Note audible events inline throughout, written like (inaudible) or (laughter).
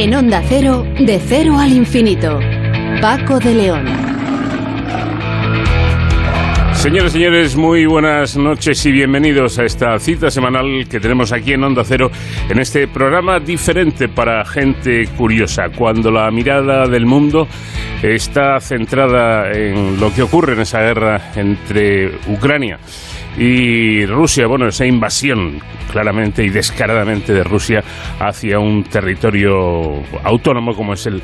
En Onda Cero, de cero al infinito. Paco de León. Señores, señores, muy buenas noches y bienvenidos a esta cita semanal que tenemos aquí en Onda Cero, en este programa diferente para gente curiosa, cuando la mirada del mundo está centrada en lo que ocurre en esa guerra entre Ucrania y Rusia, bueno, esa invasión claramente y descaradamente de Rusia hacia un territorio autónomo como es el,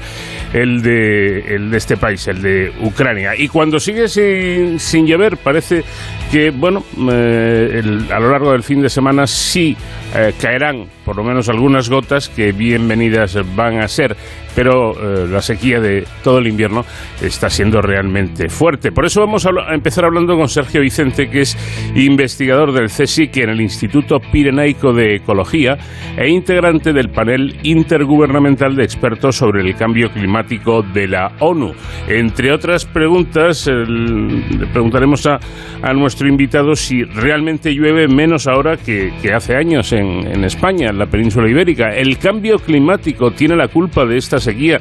el, de, el de este país, el de Ucrania. Y cuando sigue sin, sin llover, parece que, bueno, eh, a lo largo del fin de semana sí eh, caerán por lo menos algunas gotas que bienvenidas van a ser, pero eh, la sequía de todo el invierno está siendo realmente fuerte. Por eso vamos a, empezar hablando con Sergio Vicente, que es investigador del CSIC en el Instituto Pirenaico de Ecología e integrante del panel intergubernamental de expertos sobre el cambio climático de la ONU. Entre otras preguntas, le preguntaremos a, a, nuestro invitado si realmente llueve menos ahora que, hace años en, en España la península ibérica. ¿El cambio climático tiene la culpa de esta sequía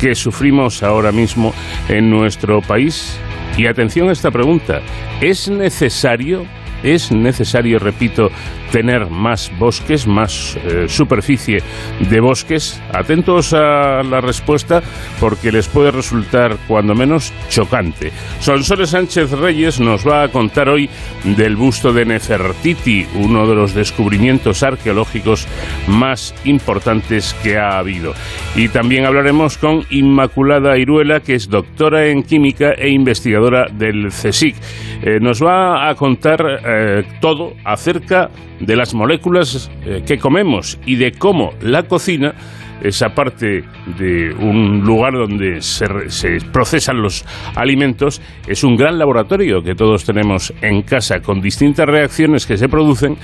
que sufrimos ahora mismo en nuestro país? Y atención a esta pregunta, ¿es necesario, es necesario, repito, tener más bosques, más eh, superficie de bosques? Atentos a la respuesta porque les puede resultar cuando menos chocante. Sonsoles Sánchez Reyes nos va a contar hoy del busto de Nefertiti, uno de los descubrimientos arqueológicos más importantes que ha habido. Y también hablaremos con Inmaculada Iruela, que es doctora en química e investigadora del CSIC. Eh, nos va a contar eh, todo acerca de las moléculas eh, que comemos y de cómo la cocina esa parte de un lugar donde se, se, procesan los alimentos es un gran laboratorio que todos tenemos en casa con distintas reacciones que se producen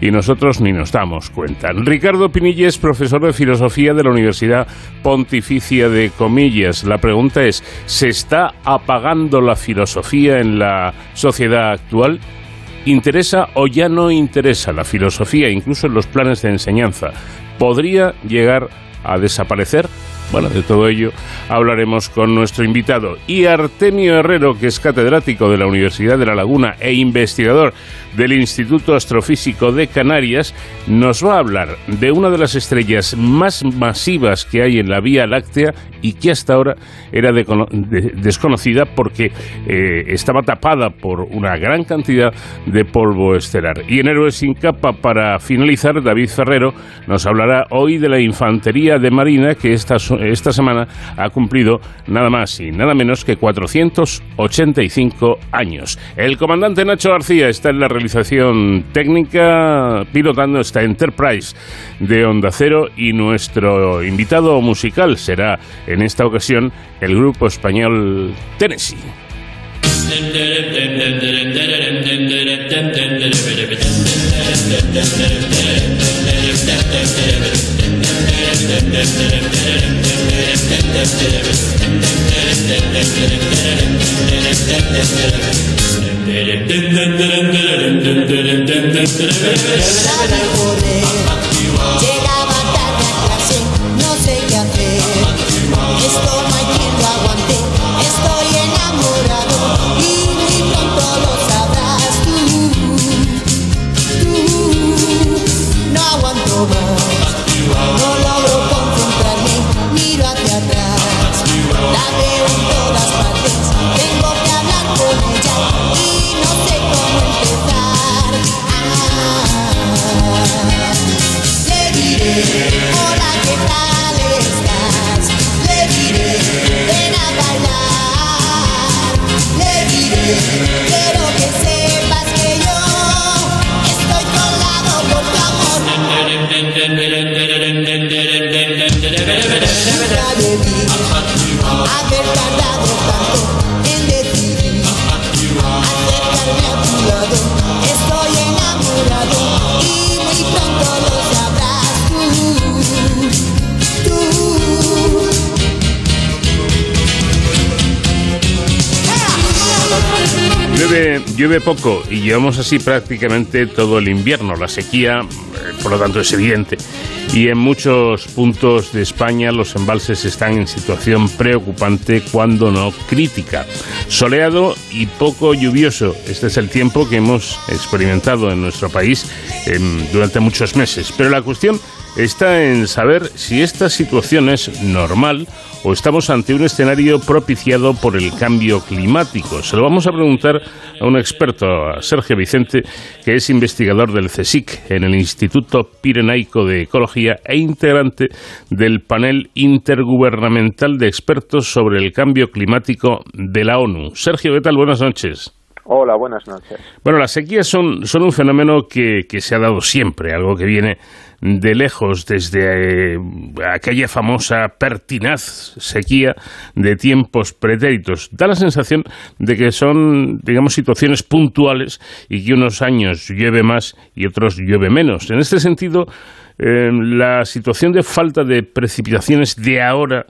y nosotros ni nos damos cuenta. Ricardo Pinilla es profesor de filosofía de la Universidad Pontificia de Comillas. La pregunta es, ¿se está apagando la filosofía en la sociedad actual? ¿Interesa o ya no interesa la filosofía, incluso en los planes de enseñanza? ¿Podría llegar a desaparecer? Bueno, de todo ello hablaremos con nuestro invitado. Y Artemio Herrero, que es catedrático de la Universidad de La Laguna e investigador del Instituto Astrofísico de Canarias, nos va a hablar de una de las estrellas más masivas que hay en la Vía Láctea y que hasta ahora era de, de, desconocida porque eh, estaba tapada por una gran cantidad de polvo estelar. Y en Héroes sin capa, para finalizar, David Ferrero nos hablará hoy de la infantería de Marina que esta, esta semana ha cumplido nada más y nada menos que 485 años. El comandante Nacho García está en la realización técnica pilotando esta Enterprise de Onda Cero y nuestro invitado musical será en esta ocasión el grupo español Tennessee. (laughs) Dendere llueve poco y llevamos así prácticamente todo el invierno. La sequía, eh, por lo tanto, es evidente. Y en muchos puntos de España los embalses están en situación preocupante, cuando no crítica. Soleado y poco lluvioso. Este es el tiempo que hemos experimentado en nuestro país em, durante muchos meses. Pero la cuestión está en saber si esta situación es normal o estamos ante un escenario propiciado por el cambio climático. Se lo vamos a preguntar a un experto, a Sergio Vicente, que es investigador del CSIC en el Instituto Pirenaico de Ecología e integrante del panel intergubernamental de expertos sobre el cambio climático de la ONU. Sergio, ¿qué tal? Buenas noches. Hola, buenas noches. Bueno, las sequías son, son un fenómeno que, que se ha dado siempre, algo que viene de lejos desde eh, aquella famosa pertinaz sequía de tiempos pretéritos. Da la sensación de que son, digamos, situaciones puntuales y que unos años llueve más y otros llueve menos. En este sentido, eh, la situación de falta de precipitaciones de ahora,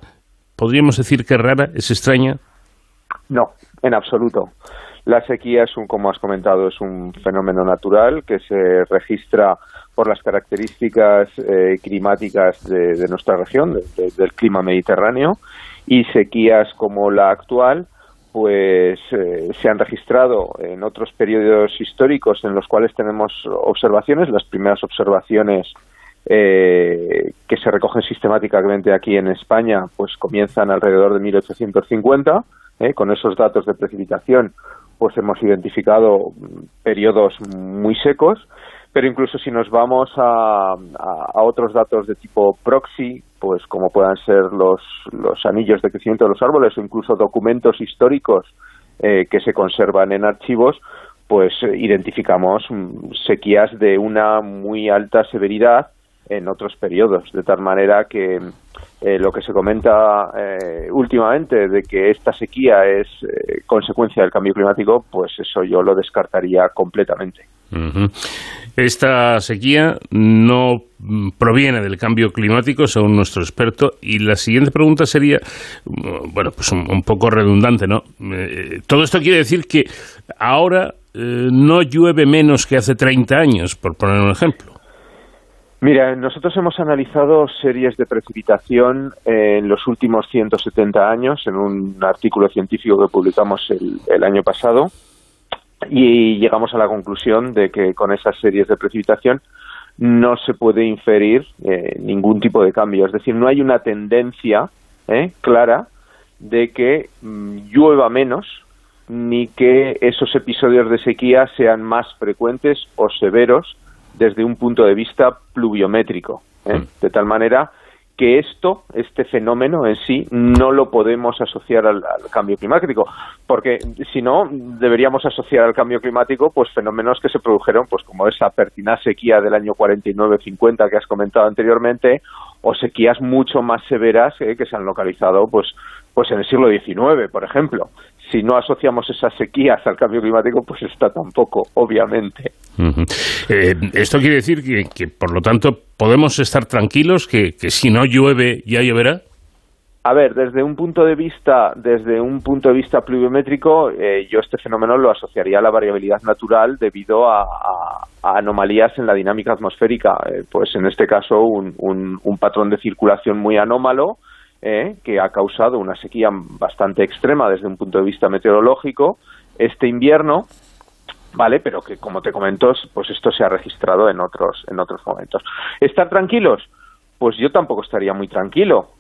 ¿podríamos decir que es rara, es extraña? No, en absoluto. La sequía es un, como has comentado, es un fenómeno natural que se registra por las características eh, climáticas de, nuestra región, del clima mediterráneo, y sequías como la actual, pues eh, se han registrado en otros periodos históricos en los cuales tenemos observaciones. Las primeras observaciones eh, que se recogen sistemáticamente aquí en España, pues comienzan alrededor de 1850. Con esos datos de precipitación, pues hemos identificado periodos muy secos pero incluso si nos vamos a, otros datos de tipo proxy, pues como puedan ser los, los anillos de crecimiento de los árboles o incluso documentos históricos eh, que se conservan en archivos, pues eh, identificamos mm, sequías de una muy alta severidad en otros periodos, de tal manera que eh, lo que se comenta últimamente de que esta sequía es consecuencia del cambio climático, pues eso yo lo descartaría completamente. Esta sequía no proviene del cambio climático, según nuestro experto, y la siguiente pregunta sería, bueno, pues un, poco redundante, ¿no? Eh, todo esto quiere decir que ahora eh, no llueve menos que hace 30 años, por poner un ejemplo. Mira, nosotros hemos analizado series de precipitación en los últimos 170 años en un artículo científico que publicamos el año pasado y llegamos a la conclusión de que con esas series de precipitación no se puede inferir eh, ningún tipo de cambio. Es decir, no hay una tendencia eh, clara de que mm, llueva menos ni que esos episodios de sequía sean más frecuentes o severos desde un punto de vista pluviométrico. Eh. Mm. De tal manera que esto, este fenómeno en sí, no lo podemos asociar al, cambio climático, porque si no, deberíamos asociar al cambio climático pues fenómenos que se produjeron, pues como esa pertinaz sequía del año 49-50 que has comentado anteriormente, o sequías mucho más severas eh, que se han localizado pues pues en el siglo XIX, por ejemplo. Si no asociamos esas sequías al cambio climático, pues está tampoco, obviamente. Eh, esto quiere decir que, por lo tanto, podemos estar tranquilos que, si no llueve, ya lloverá. A ver, desde un punto de vista, desde un punto de vista pluviométrico, eh, yo este fenómeno lo asociaría a la variabilidad natural debido a, anomalías en la dinámica atmosférica. Eh, pues en este caso, un, un patrón de circulación muy anómalo, ¿eh? que ha causado una sequía bastante extrema desde un punto de vista meteorológico este invierno, ¿vale? Pero que, como te comento, pues esto se ha registrado en otros, en otros momentos. ¿Estar tranquilos? Pues yo tampoco estaría muy tranquilo,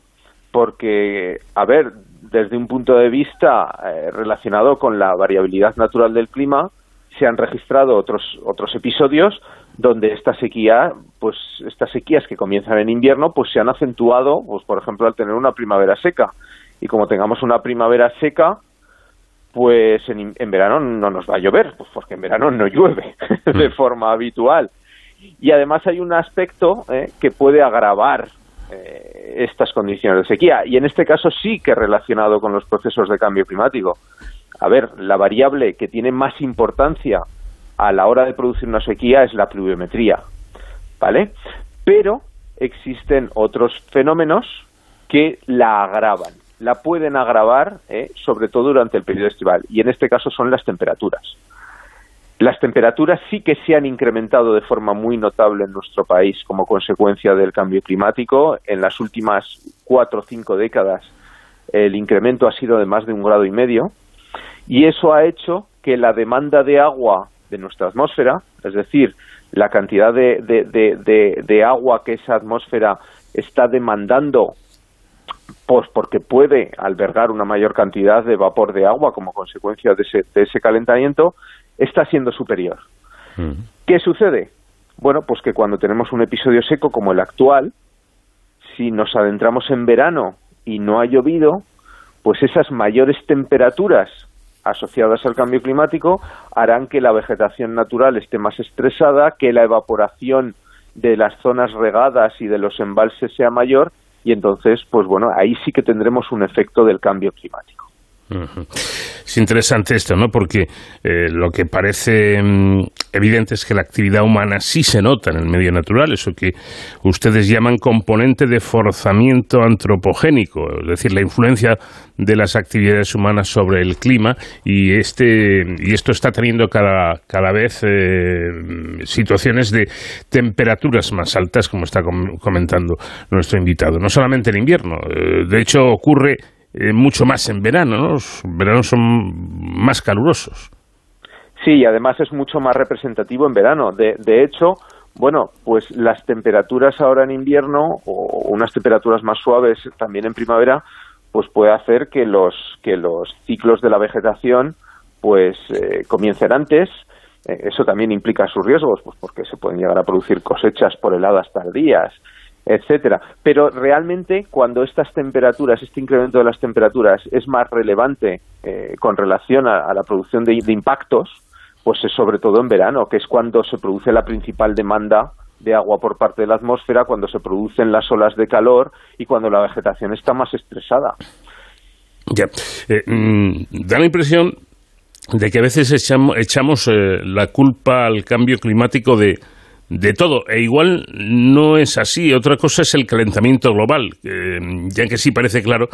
porque, a ver, desde un punto de vista eh, relacionado con la variabilidad natural del clima, se han registrado otros, otros episodios donde esta sequía, pues estas sequías que comienzan en invierno, pues se han acentuado, pues por ejemplo al tener una primavera seca. Y como tengamos una primavera seca, pues en, verano no nos va a llover, pues porque en verano no llueve (laughs) de mm. forma habitual. Y además hay un aspecto eh, que puede agravar eh, estas condiciones de sequía, y en este caso sí que relacionado con los procesos de cambio climático. A ver, la variable que tiene más importancia a la hora de producir una sequía es la pluviometría, ¿vale? Pero existen otros fenómenos que la agravan, la pueden agravar, ¿eh? sobre todo durante el periodo estival, y en este caso son las temperaturas. Las temperaturas sí que se han incrementado de forma muy notable en nuestro país como consecuencia del cambio climático. En las últimas cuatro o cinco décadas el incremento ha sido de más de un grado y medio y eso ha hecho que la demanda de agua de nuestra atmósfera, es decir, la cantidad de, de agua que esa atmósfera está demandando pues porque puede albergar una mayor cantidad de vapor de agua como consecuencia de ese, de ese calentamiento, está siendo superior. Mm. ¿Qué sucede? Bueno, pues que cuando tenemos un episodio seco como el actual, si nos adentramos en verano y no ha llovido, pues esas mayores temperaturas asociadas al cambio climático harán que la vegetación natural esté más estresada, que la evaporación de las zonas regadas y de los embalses sea mayor y entonces, pues bueno, ahí sí que tendremos un efecto del cambio climático. Es interesante esto, ¿no? Porque eh, lo que parece mm, evidente es que la actividad humana sí se nota en el medio natural, eso que ustedes llaman componente de forzamiento antropogénico, es decir, la influencia de las actividades humanas sobre el clima y este y esto está teniendo cada, cada vez eh, situaciones de temperaturas más altas, como está comentando nuestro invitado. No solamente en invierno, eh, de hecho ocurre eh, mucho más en verano, ¿no? Los veranos son más calurosos. Sí, y además es mucho más representativo en verano. De, de hecho, bueno, pues las temperaturas ahora en invierno o unas temperaturas más suaves también en primavera, pues puede hacer que los que los ciclos de la vegetación pues eh, comiencen antes. Eh, eso también implica sus riesgos, pues porque se pueden llegar a producir cosechas por heladas tardías, etcétera. Pero realmente cuando estas temperaturas, este incremento de las temperaturas es más relevante eh, con relación a, la producción de, impactos, pues es sobre todo en verano, que es cuando se produce la principal demanda de agua por parte de la atmósfera, cuando se producen las olas de calor y cuando la vegetación está más estresada. Eh, mm, da la impresión de que a veces echamos, echamos la culpa al cambio climático de, de todo. E igual no es así. Otra cosa es el calentamiento global, ya que sí parece claro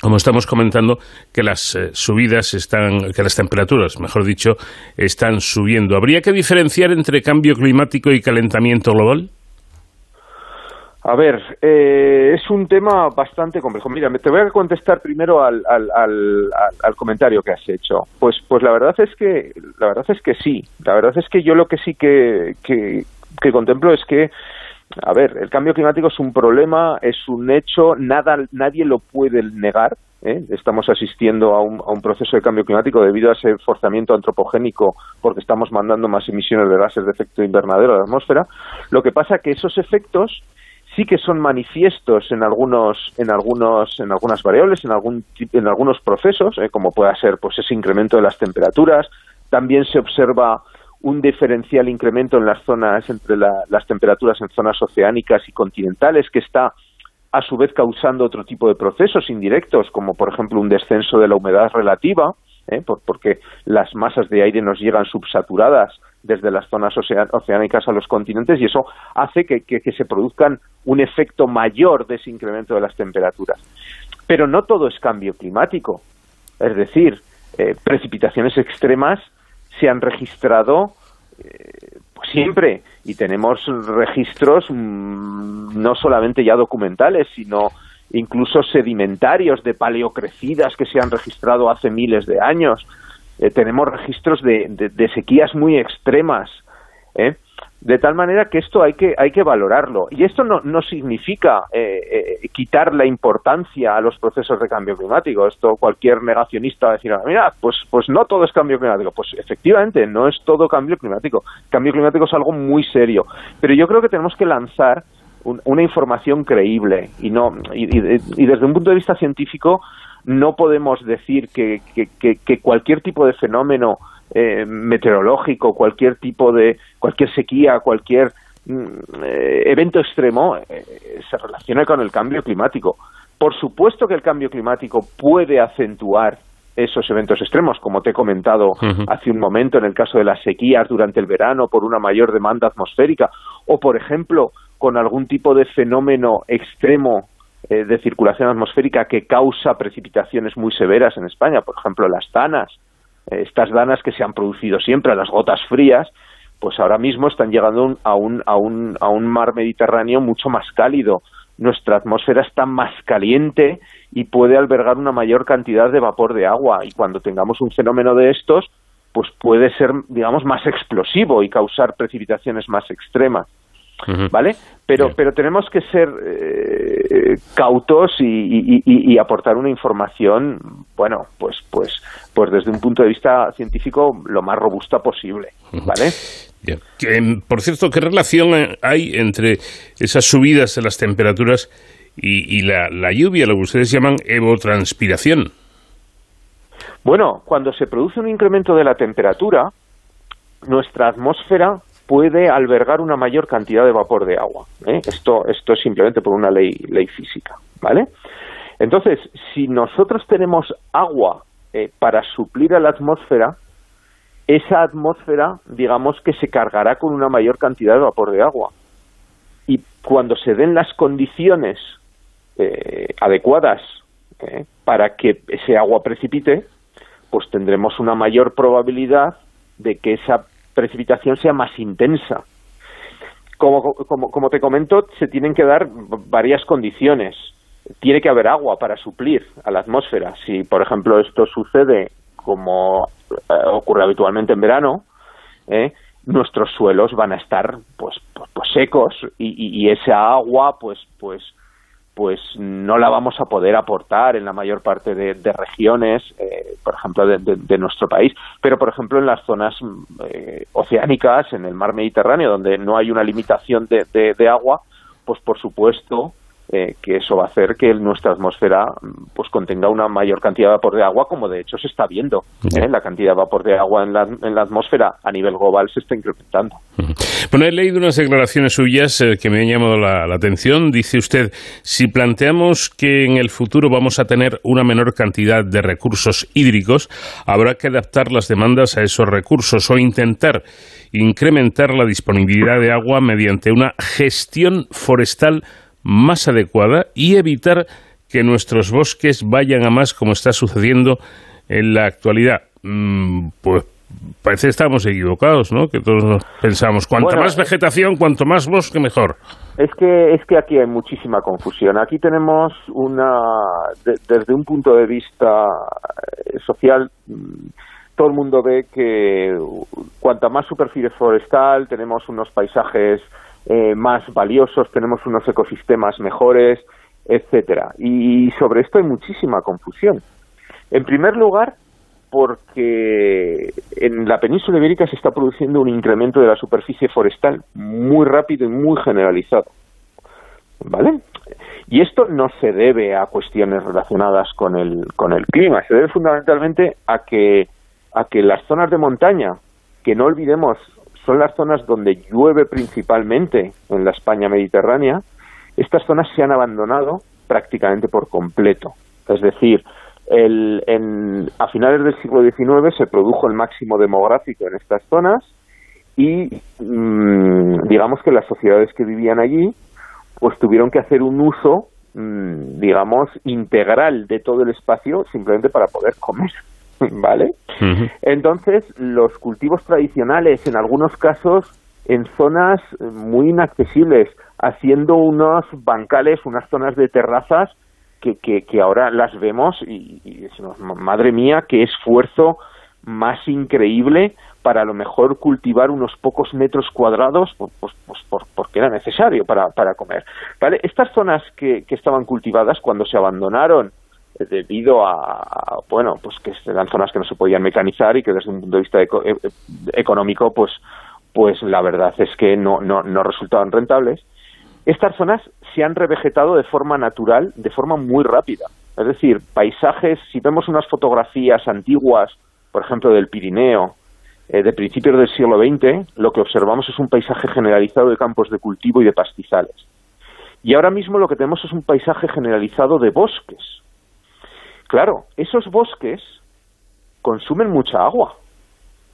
como estamos comentando, que las eh, subidas están, que las temperaturas, mejor dicho, están subiendo. ¿Habría que diferenciar entre cambio climático y calentamiento global? A ver, eh, es un tema bastante complejo. Mira, te voy a contestar primero al, al, al, comentario que has hecho. Pues, pues la verdad es que, la verdad es que sí. La verdad es que yo lo que sí que, que contemplo es que, a ver, el cambio climático es un problema, es un hecho, nada, nadie lo puede negar. ¿eh? Estamos asistiendo a un, a un proceso de cambio climático debido a ese forzamiento antropogénico porque estamos mandando más emisiones de gases de efecto invernadero a la atmósfera. Lo que pasa que esos efectos sí que son manifiestos en algunos en algunos en algunas variables en algún en algunos procesos ¿eh? como pueda ser pues ese incremento de las temperaturas también se observa un diferencial incremento en las zonas entre las temperaturas en zonas oceánicas y continentales que está a su vez causando otro tipo de procesos indirectos como por ejemplo un descenso de la humedad relativa ¿eh? porque las masas de aire nos llegan subsaturadas desde las zonas oceánicas a los continentes y eso hace que, se produzcan un efecto mayor de ese incremento de las temperaturas. Pero no todo es cambio climático. Es decir, eh, precipitaciones extremas se han registrado eh, pues siempre y tenemos registros mm, no solamente ya documentales, sino incluso sedimentarios de paleocrecidas que se han registrado hace miles de años. Eh, tenemos registros de, de, sequías muy extremas. ¿eh? De tal manera que esto hay que, hay que valorarlo. Y esto no, no significa eh, eh, quitar la importancia a los procesos de cambio climático. Esto cualquier negacionista va a decir, mira, pues, pues no todo es cambio climático. Pues efectivamente, no es todo cambio climático. Cambio climático es algo muy serio. Pero yo creo que tenemos que lanzar una información creíble y, no, y, y, desde un punto de vista científico no podemos decir que, que cualquier tipo de fenómeno eh, meteorológico, cualquier tipo de, cualquier sequía, cualquier mm, eh, evento extremo eh, se relaciona con el cambio climático. Por supuesto que el cambio climático puede acentuar esos eventos extremos, como te he comentado hace un momento en el caso de las sequías durante el verano por una mayor demanda atmosférica, o por ejemplo con algún tipo de fenómeno extremo de circulación atmosférica que causa precipitaciones muy severas en España, por ejemplo las tanas, estas danas que se han producido siempre, las gotas frías, pues ahora mismo están llegando a un, a un, a un mar Mediterráneo mucho más cálido. Nuestra atmósfera está más caliente y puede albergar una mayor cantidad de vapor de agua. Y cuando tengamos un fenómeno de estos, pues puede ser, digamos, más explosivo y causar precipitaciones más extremas. ¿Vale? Pero, Bien. pero tenemos que ser eh, cautos y, y- y- y aportar una información, bueno, pues, pues, pues desde un punto de vista científico lo más robusta posible, ¿vale? Bien. Por cierto, ¿qué relación eh, hay entre esas subidas de las temperaturas y, y la, la lluvia, lo que ustedes llaman evotranspiración? Bueno, cuando se produce un incremento de la temperatura, nuestra atmósfera puede albergar una mayor cantidad de vapor de agua. ¿eh? Esto, esto es simplemente por una ley, ley física, ¿vale? Entonces, si nosotros tenemos agua eh, para suplir a la atmósfera, esa atmósfera, digamos que se cargará con una mayor cantidad de vapor de agua. Y cuando se den las condiciones eh, adecuadas eh, para que ese agua precipite, pues tendremos una mayor probabilidad de que esa precipitación sea más intensa. Como, como, como te comento, se tienen que dar varias condiciones. Tiene que haber agua para suplir a la atmósfera. Si, por ejemplo, esto sucede como eh, ocurre habitualmente en verano, ¿eh? nuestros suelos van a estar pues, pues, pues secos y, y- y esa agua pues pues pues no la vamos a poder aportar en la mayor parte de, regiones, eh, por ejemplo, de, nuestro país, pero por ejemplo en las zonas eh, oceánicas, en el mar Mediterráneo, donde no hay una limitación de agua, pues por supuesto eh, que eso va a hacer que nuestra atmósfera mm, pues contenga una mayor cantidad de vapor de agua, como de hecho se está viendo. ¿eh? La cantidad de vapor de agua en la, en la atmósfera a nivel global se está incrementando. Bueno, he leído unas declaraciones suyas eh, que me han llamado la, la atención. Dice usted, si planteamos que en el futuro vamos a tener una menor cantidad de recursos hídricos, habrá que adaptar las demandas a esos recursos o intentar incrementar la disponibilidad de agua mediante una gestión forestal más adecuada y evitar que nuestros bosques vayan a más como está sucediendo en la actualidad. Mm, pues parece que estamos equivocados, ¿no? Que todos pensamos, cuanto Bueno, más eh, vegetación, cuanto más bosque, mejor. Es que, es que aquí hay muchísima confusión. Aquí tenemos una, de- desde un punto de vista eh, social, mm, todo el mundo ve que cuanta más superficie forestal, tenemos unos paisajes eh, más valiosos, tenemos unos ecosistemas mejores, etcétera. Y sobre esto hay muchísima confusión. En primer lugar, porque en la península ibérica se está produciendo un incremento de la superficie forestal muy rápido y muy generalizado. ¿Vale? Y esto no se debe a cuestiones relacionadas con el, con el clima, se debe fundamentalmente a que, a que las zonas de montaña, que no olvidemos son las zonas donde llueve principalmente en la España mediterránea, estas zonas se han abandonado prácticamente por completo. Es decir, el, en, a finales del siglo XIX se produjo el máximo demográfico en estas zonas y mm, digamos que las sociedades que vivían allí pues tuvieron que hacer un uso mm, digamos integral de todo el espacio simplemente para poder comer (laughs) vale entonces los cultivos tradicionales en algunos casos en zonas muy inaccesibles haciendo unos bancales unas zonas de terrazas que, que, que ahora las vemos y, y decimos, madre mía, qué esfuerzo más increíble para a lo mejor cultivar unos pocos metros cuadrados, pues, pues, pues por- porque era necesario para, para comer. ¿Vale? Estas zonas que, que estaban cultivadas cuando se abandonaron debido a, bueno, pues que eran zonas que no se podían mecanizar y que desde un punto de vista eco- eh, económico, pues, pues la verdad es que no, no, no resultaban rentables. Estas zonas se han revegetado de forma natural, de forma muy rápida. Es decir, paisajes, si vemos unas fotografías antiguas, por ejemplo, del Pirineo, eh, de principios del siglo XX, lo que observamos es un paisaje generalizado de campos de cultivo y de pastizales. Y ahora mismo lo que tenemos es un paisaje generalizado de bosques. Claro, esos bosques consumen mucha agua.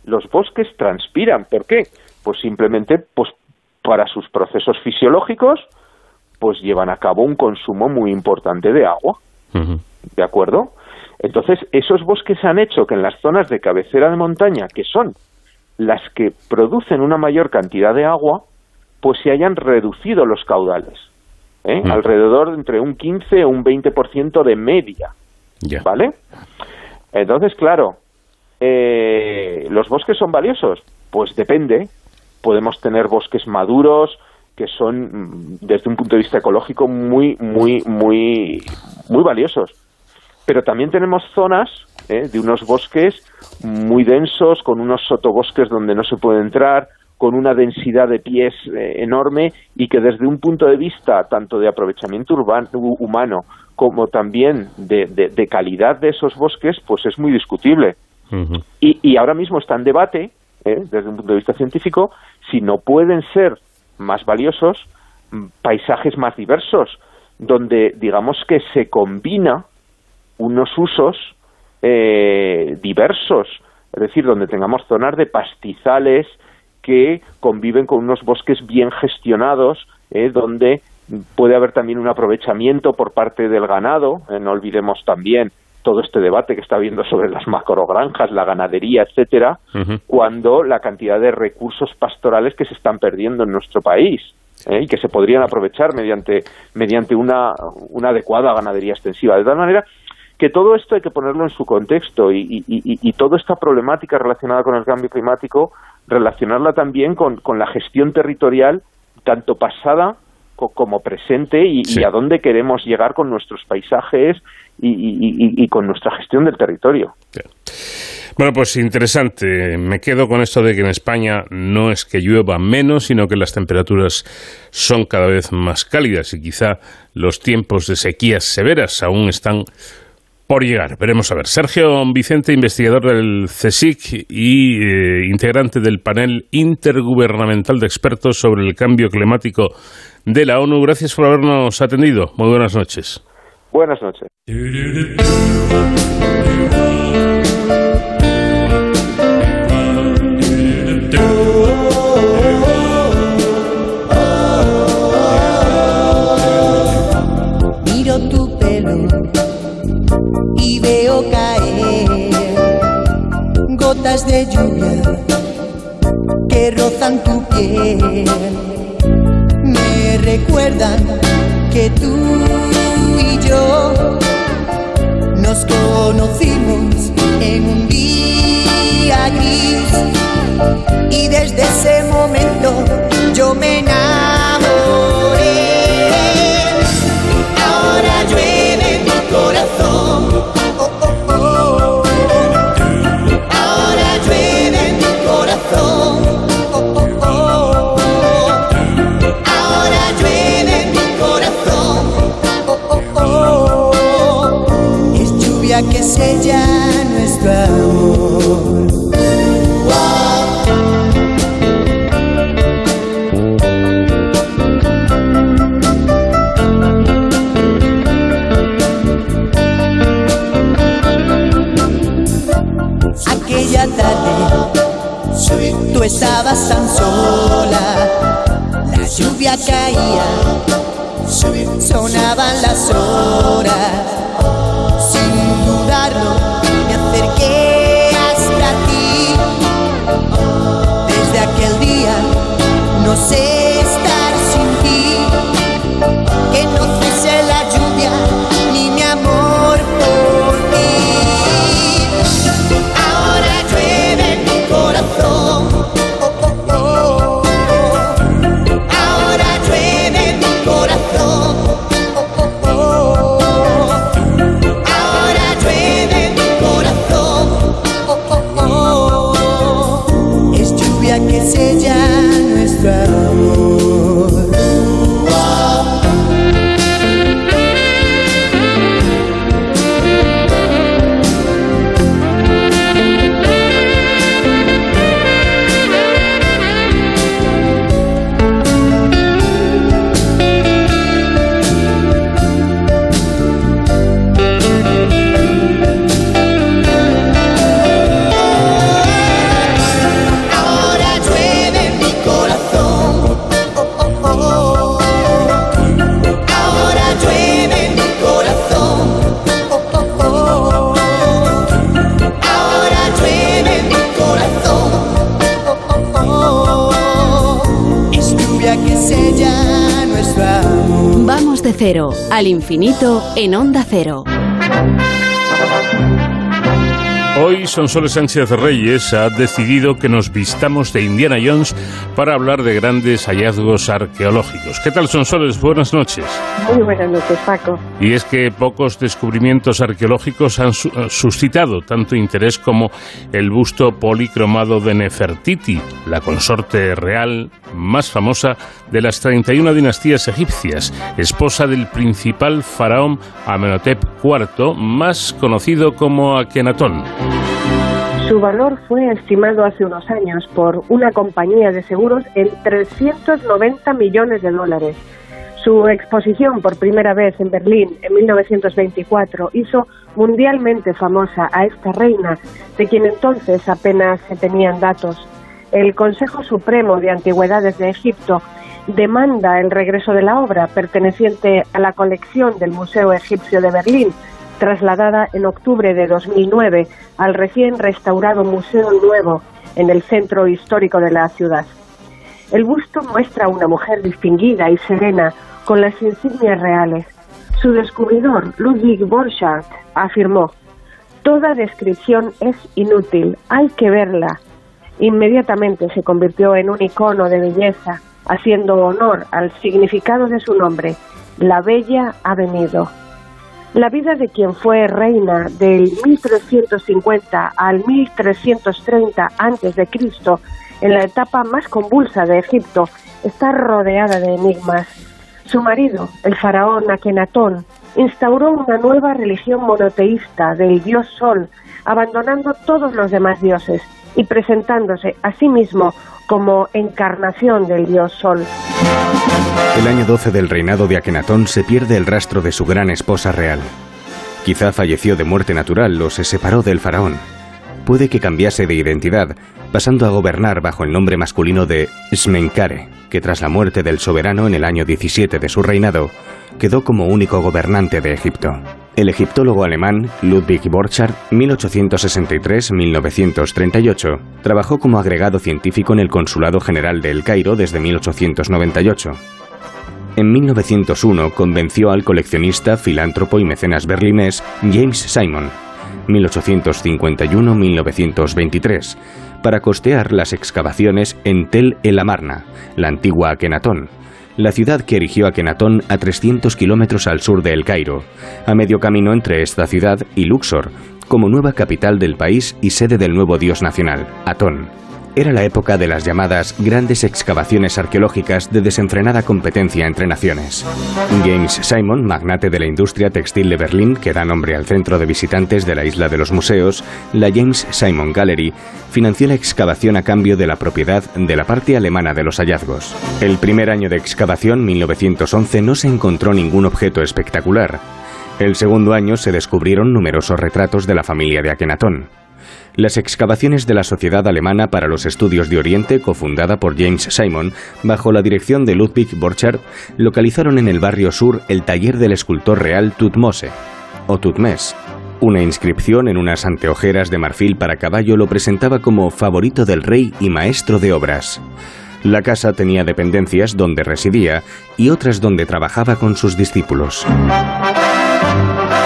Los bosques transpiran. ¿Por qué? Pues simplemente pues, para sus procesos fisiológicos, pues llevan a cabo un consumo muy importante de agua. ¿De acuerdo? Entonces, esos bosques han hecho que en las zonas de cabecera de montaña, que son las que producen una mayor cantidad de agua, pues se hayan reducido los caudales. ¿eh? Alrededor de entre un 15 o un 20% de media. ¿Vale? Entonces, claro, eh, ¿los bosques son valiosos? Pues depende. Podemos tener bosques maduros que son, mm, desde un punto de vista ecológico, muy, muy, muy, muy valiosos. Pero también tenemos zonas ¿eh? de unos bosques muy densos, con unos sotobosques donde no se puede entrar, con una densidad de pies eh, enorme y que desde un punto de vista tanto de aprovechamiento urbano, hu- humano como también de, de- de calidad de esos bosques, pues es muy discutible. Y, y ahora mismo está en debate, ¿eh? desde un punto de vista científico, si no pueden ser más valiosos mm, paisajes más diversos, donde digamos que se combina unos usos eh, diversos, es decir, donde tengamos zonas de pastizales que conviven con unos bosques bien gestionados, eh, donde puede haber también un aprovechamiento por parte del ganado, eh, no olvidemos también todo este debate que está habiendo sobre las macrogranjas, la ganadería, etcétera, cuando la cantidad de recursos pastorales que se están perdiendo en nuestro país ¿eh? y que se podrían aprovechar mediante, mediante una, una adecuada ganadería extensiva. De tal manera que todo esto hay que ponerlo en su contexto y, y- y- y toda esta problemática relacionada con el cambio climático, relacionarla también con, con la gestión territorial, tanto pasada como presente y, Sí. y a dónde queremos llegar con nuestros paisajes y, y- y- y con nuestra gestión del territorio. Bueno, pues interesante. Me quedo con esto de que en España no es que llueva menos, sino que las temperaturas son cada vez más cálidas y quizá los tiempos de sequías severas aún están por llegar. Veremos a ver. Sergio Vicente, investigador del CSIC y eh, integrante del panel intergubernamental de expertos sobre el cambio climático de la ONU. Gracias por habernos atendido. Muy buenas noches. Buenas noches. Miro tu pelo y veo caer gotas de lluvia que rozan tu piel. Recuerdan que tú y yo nos conocimos en un día gris y desde ese momento yo me enamoré. Que sella nuestro amor. Aquella tarde tú estabas tan sola, la lluvia caía, sonaban las horas, sin acerqué hasta ti. Desde aquel día no sé de cero al infinito en Onda Cero. Hoy Sonsoles Sánchez Reyes ha decidido que nos vistamos de Indiana Jones para hablar de grandes hallazgos arqueológicos. ¿Qué tal Sonsoles? Buenas noches. Muy buenas noches, Paco. Y es que pocos descubrimientos arqueológicos han su- eh, suscitado tanto interés como el busto policromado de Nefertiti, la consorte real más famosa de las 31 dinastías egipcias, esposa del principal faraón Amenhotep IV, más conocido como Akenatón. Su valor fue estimado hace unos años por una compañía de seguros en 390 millones de dólares. Su exposición por primera vez en Berlín en 1924 hizo mundialmente famosa a esta reina, de quien entonces apenas se tenían datos. El Consejo Supremo de Antigüedades de Egipto demanda el regreso de la obra perteneciente a la colección del Museo Egipcio de Berlín, trasladada en octubre de 2009 al recién restaurado Museo Nuevo en el centro histórico de la ciudad. El busto muestra a una mujer distinguida y serena con las insignias reales. Su descubridor, Ludwig Borchardt, afirmó, Toda descripción es inútil, hay que verla. Inmediatamente se convirtió en un icono de belleza, haciendo honor al significado de su nombre, La Bella ha venido. La vida de quien fue reina del 1350 al 1330 antes de Cristo, en la etapa más convulsa de Egipto, está rodeada de enigmas. Su marido, el faraón Akenatón, instauró una nueva religión monoteísta del dios Sol, abandonando todos los demás dioses y presentándose a sí mismo como encarnación del dios Sol. El año 12 del reinado de Akenatón se pierde el rastro de su gran esposa real. Quizá falleció de muerte natural o se separó del faraón. Puede que cambiase de identidad, pasando a gobernar bajo el nombre masculino de Smenkare, que tras la muerte del soberano en el año 17 de su reinado, quedó como único gobernante de Egipto. El egiptólogo alemán Ludwig Borchardt, 1863-1938, trabajó como agregado científico en el Consulado General de El Cairo desde 1898. En 1901 convenció al coleccionista, filántropo y mecenas berlinés James Simon, 1851-1923, para costear las excavaciones en Tel el Amarna, la antigua Akenatón, la ciudad que erigió Akenatón a 300 kilómetros al sur de El Cairo, a medio camino entre esta ciudad y Luxor, como nueva capital del país y sede del nuevo dios nacional, Atón. Era la época de las llamadas grandes excavaciones arqueológicas de desenfrenada competencia entre naciones. James Simon, magnate de la industria textil de Berlín, que da nombre al centro de visitantes de la isla de los museos, la James Simon Gallery, financió la excavación a cambio de la propiedad de la parte alemana de los hallazgos. El primer año de excavación, 1911, no se encontró ningún objeto espectacular. El segundo año se descubrieron numerosos retratos de la familia de Akenatón. Las excavaciones de la Sociedad Alemana para los Estudios de Oriente, cofundada por James Simon, bajo la dirección de Ludwig Borchardt, localizaron en el barrio sur el taller del escultor real Tutmose, o Tutmes. Una inscripción en unas anteojeras de marfil para caballo lo presentaba como favorito del rey y maestro de obras. La casa tenía dependencias donde residía y otras donde trabajaba con sus discípulos.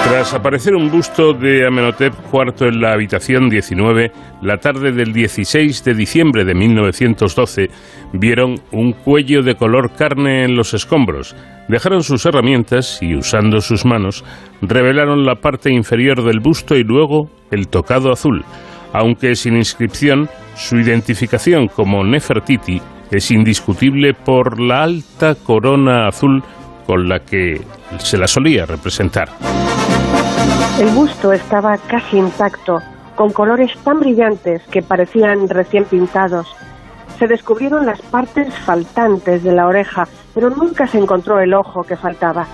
Tras aparecer un busto de Amenhotep IV en la habitación 19, la tarde del 16 de diciembre de 1912, vieron un cuello de color carne en los escombros. Dejaron sus herramientas y, usando sus manos, revelaron la parte inferior del busto y luego el tocado azul. Aunque sin inscripción, su identificación como Nefertiti es indiscutible por la alta corona azul con la que se la solía representar. El busto estaba casi intacto, con colores tan brillantes que parecían recién pintados. Se descubrieron las partes faltantes de la oreja, pero nunca se encontró el ojo que faltaba.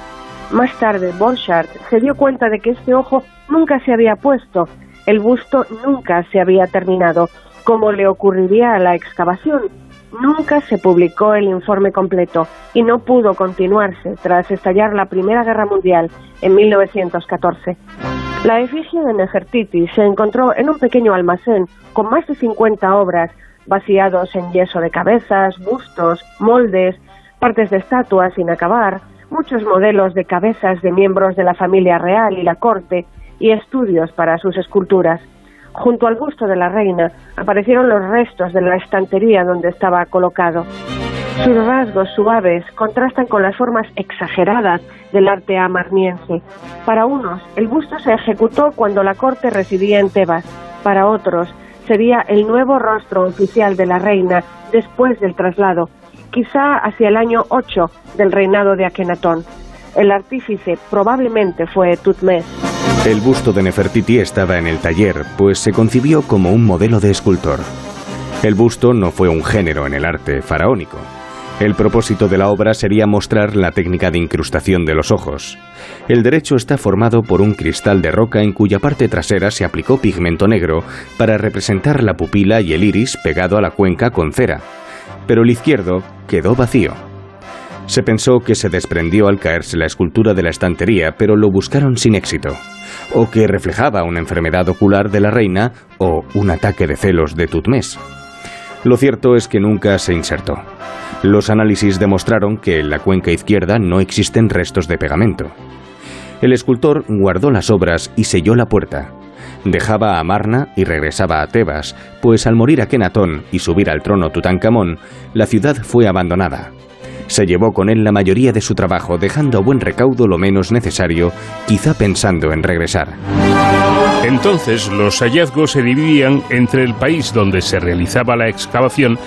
Más tarde, Borchardt se dio cuenta de que este ojo nunca se había puesto, el busto nunca se había terminado, como le ocurriría a la excavación. Nunca se publicó el informe completo y no pudo continuarse tras estallar la Primera Guerra Mundial en 1914. La efigie de Nefertiti se encontró en un pequeño almacén con más de 50 obras vaciados en yeso de cabezas, bustos, moldes, partes de estatuas sin acabar, muchos modelos de cabezas de miembros de la familia real y la corte y estudios para sus esculturas. Junto al busto de la reina aparecieron los restos de la estantería donde estaba colocado. Sus rasgos suaves contrastan con las formas exageradas del arte amarniense. Para unos, el busto se ejecutó cuando la corte residía en Tebas. Para otros, sería el nuevo rostro oficial de la reina después del traslado, quizá hacia el año 8 del reinado de Akenatón. El artífice probablemente fue Tutmés. El busto de Nefertiti estaba en el taller, pues se concibió como un modelo de escultor. El busto no fue un género en el arte faraónico. El propósito de la obra sería mostrar la técnica de incrustación de los ojos. El derecho está formado por un cristal de roca en cuya parte trasera se aplicó pigmento negro para representar la pupila y el iris pegado a la cuenca con cera, pero el izquierdo quedó vacío. Se pensó que se desprendió al caerse la escultura de la estantería, pero lo buscaron sin éxito, o que reflejaba una enfermedad ocular de la reina o un ataque de celos de Tutmés. Lo cierto es que nunca se insertó. Los análisis demostraron que en la cuenca izquierda no existen restos de pegamento. El escultor guardó las obras y selló la puerta. Dejaba a Marna y regresaba a Tebas, pues al morir Akenatón y subir al trono Tutankamón, la ciudad fue abandonada. Se llevó con él la mayoría de su trabajo, dejando a buen recaudo lo menos necesario, quizá pensando en regresar. Entonces los hallazgos se dividían entre el país donde se realizaba la excavación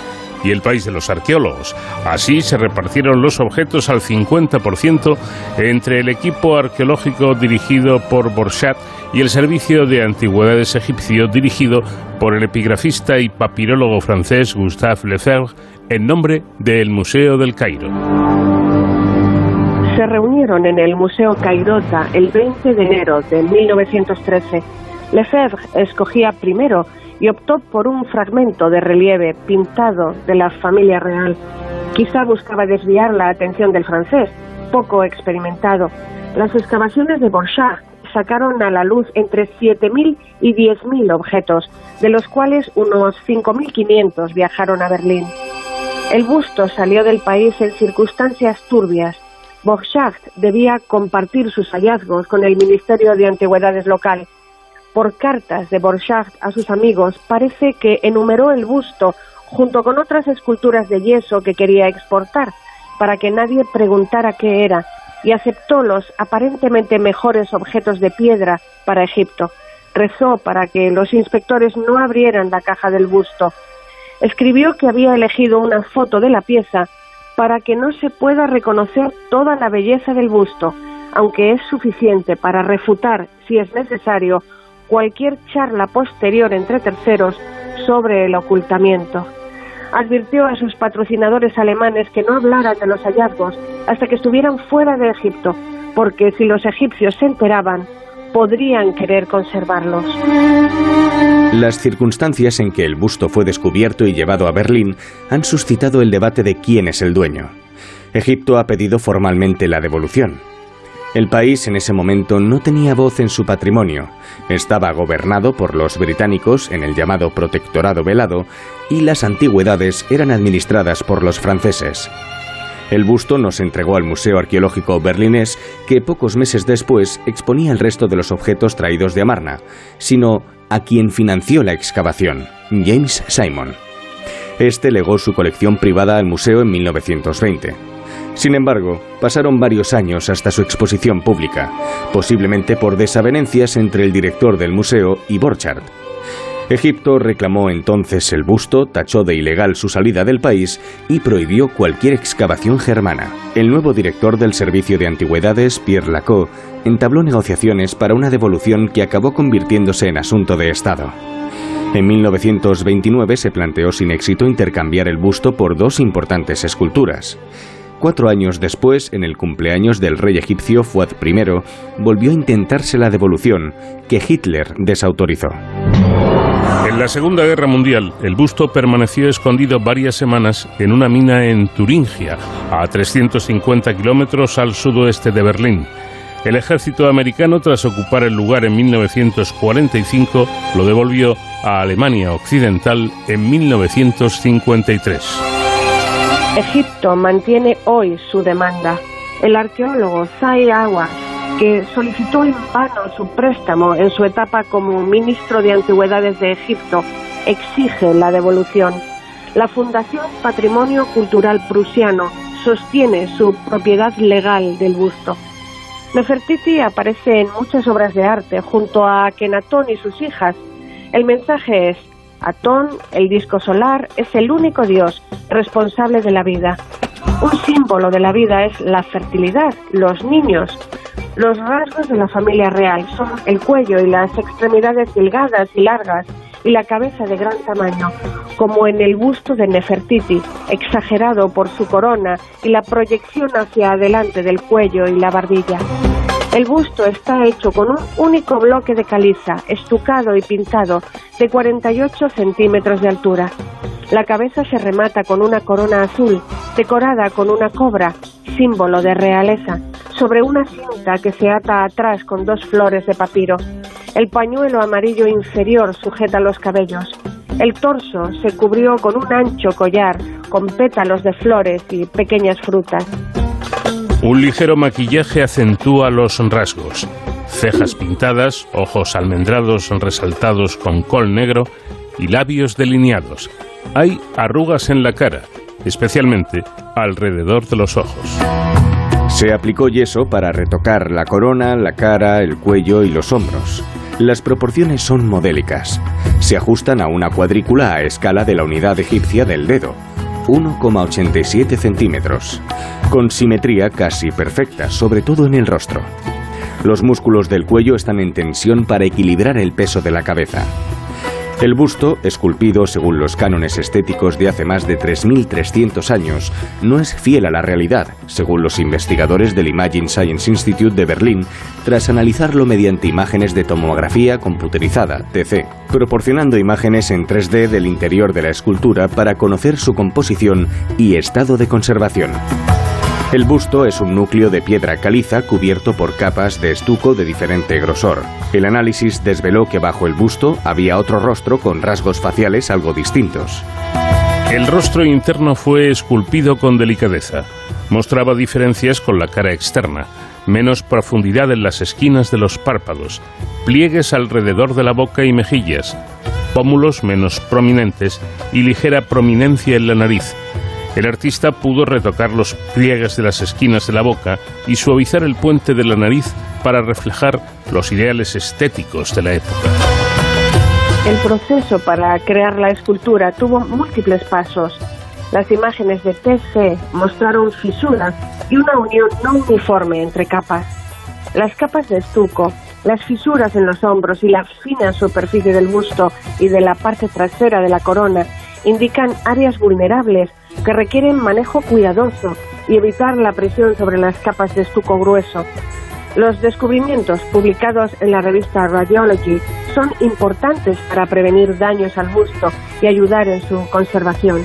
y el país de los arqueólogos. Así se repartieron los objetos al 50% entre el equipo arqueológico dirigido por Borchat y el servicio de antigüedades egipcio dirigido por el epigrafista y papirólogo francés Gustave Lefebvre en nombre del Museo del Cairo. Se reunieron en el Museo Cairota el 20 de enero de 1913. Lefebvre escogía primero y optó por un fragmento de relieve pintado de la familia real. Quizá buscaba desviar la atención del francés, poco experimentado. Las excavaciones de Borchardt sacaron a la luz entre 7.000 y 10.000 objetos, de los cuales unos 5.500 viajaron a Berlín. El busto salió del país en circunstancias turbias. Borchardt debía compartir sus hallazgos con el Ministerio de Antigüedades local por cartas de Borchardt a sus amigos, parece que enumeró el busto junto con otras esculturas de yeso que quería exportar, para que nadie preguntara qué era, y aceptó los aparentemente mejores objetos de piedra para Egipto. Rezó para que los inspectores no abrieran la caja del busto. Escribió que había elegido una foto de la pieza para que no se pueda reconocer toda la belleza del busto, aunque es suficiente para refutar, si es necesario, cualquier charla posterior entre terceros sobre el ocultamiento. Advirtió a sus patrocinadores alemanes que no hablaran de los hallazgos hasta que estuvieran fuera de Egipto, porque si los egipcios se enteraban, podrían querer conservarlos. Las circunstancias en que el busto fue descubierto y llevado a Berlín han suscitado el debate de quién es el dueño. Egipto ha pedido formalmente la devolución. El país en ese momento no tenía voz en su patrimonio, estaba gobernado por los británicos en el llamado Protectorado Velado y las antigüedades eran administradas por los franceses. El busto nos entregó al Museo Arqueológico Berlinés, que pocos meses después exponía el resto de los objetos traídos de Amarna, sino a quien financió la excavación, James Simon. Este legó su colección privada al museo en 1920. Sin embargo, pasaron varios años hasta su exposición pública, posiblemente por desavenencias entre el director del museo y Borchardt. Egipto reclamó entonces el busto, tachó de ilegal su salida del país y prohibió cualquier excavación germana. El nuevo director del Servicio de Antigüedades, Pierre Lacot, entabló negociaciones para una devolución que acabó convirtiéndose en asunto de Estado. En 1929 se planteó sin éxito intercambiar el busto por dos importantes esculturas. Cuatro años después, en el cumpleaños del rey egipcio Fuad I, volvió a intentarse la devolución, que Hitler desautorizó. En la Segunda Guerra Mundial, el busto permaneció escondido varias semanas en una mina en Turingia, a 350 kilómetros al sudoeste de Berlín. El ejército americano, tras ocupar el lugar en 1945, lo devolvió a Alemania Occidental en 1953. Egipto mantiene hoy su demanda. El arqueólogo Zai Awas, que solicitó en vano su préstamo en su etapa como ministro de Antigüedades de Egipto, exige la devolución. La Fundación Patrimonio Cultural Prusiano sostiene su propiedad legal del busto. Nefertiti aparece en muchas obras de arte junto a Akenatón y sus hijas. El mensaje es, Atón, el disco solar, es el único dios responsable de la vida. Un símbolo de la vida es la fertilidad, los niños. Los rasgos de la familia real son el cuello y las extremidades delgadas y largas y la cabeza de gran tamaño, como en el busto de Nefertiti, exagerado por su corona y la proyección hacia adelante del cuello y la barbilla. El busto está hecho con un único bloque de caliza, estucado y pintado, de 48 centímetros de altura. La cabeza se remata con una corona azul, decorada con una cobra, símbolo de realeza, sobre una cinta que se ata atrás con dos flores de papiro. El pañuelo amarillo inferior sujeta los cabellos. El torso se cubrió con un ancho collar con pétalos de flores y pequeñas frutas. Un ligero maquillaje acentúa los rasgos. Cejas pintadas, ojos almendrados resaltados con col negro y labios delineados. Hay arrugas en la cara, especialmente alrededor de los ojos. Se aplicó yeso para retocar la corona, la cara, el cuello y los hombros. Las proporciones son modélicas. Se ajustan a una cuadrícula a escala de la unidad egipcia del dedo, 1,87 centímetros, con simetría casi perfecta, sobre todo en el rostro. Los músculos del cuello están en tensión para equilibrar el peso de la cabeza. El busto, esculpido según los cánones estéticos de hace más de 3.300 años, no es fiel a la realidad, según los investigadores del Imagine Science Institute de Berlín, tras analizarlo mediante imágenes de tomografía computerizada, TC, proporcionando imágenes en 3D del interior de la escultura para conocer su composición y estado de conservación. El busto es un núcleo de piedra caliza cubierto por capas de estuco de diferente grosor. El análisis desveló que bajo el busto había otro rostro con rasgos faciales algo distintos. El rostro interno fue esculpido con delicadeza. Mostraba diferencias con la cara externa, menos profundidad en las esquinas de los párpados, pliegues alrededor de la boca y mejillas, pómulos menos prominentes y ligera prominencia en la nariz. El artista pudo retocar los pliegues de las esquinas de la boca y suavizar el puente de la nariz para reflejar los ideales estéticos de la época. El proceso para crear la escultura tuvo múltiples pasos. Las imágenes de TC mostraron fisuras y una unión no uniforme entre capas. Las capas de estuco, las fisuras en los hombros y la fina superficie del busto y de la parte trasera de la corona indican áreas vulnerables que requieren manejo cuidadoso y evitar la presión sobre las capas de estuco grueso. Los descubrimientos publicados en la revista Radiology son importantes para prevenir daños al busto y ayudar en su conservación.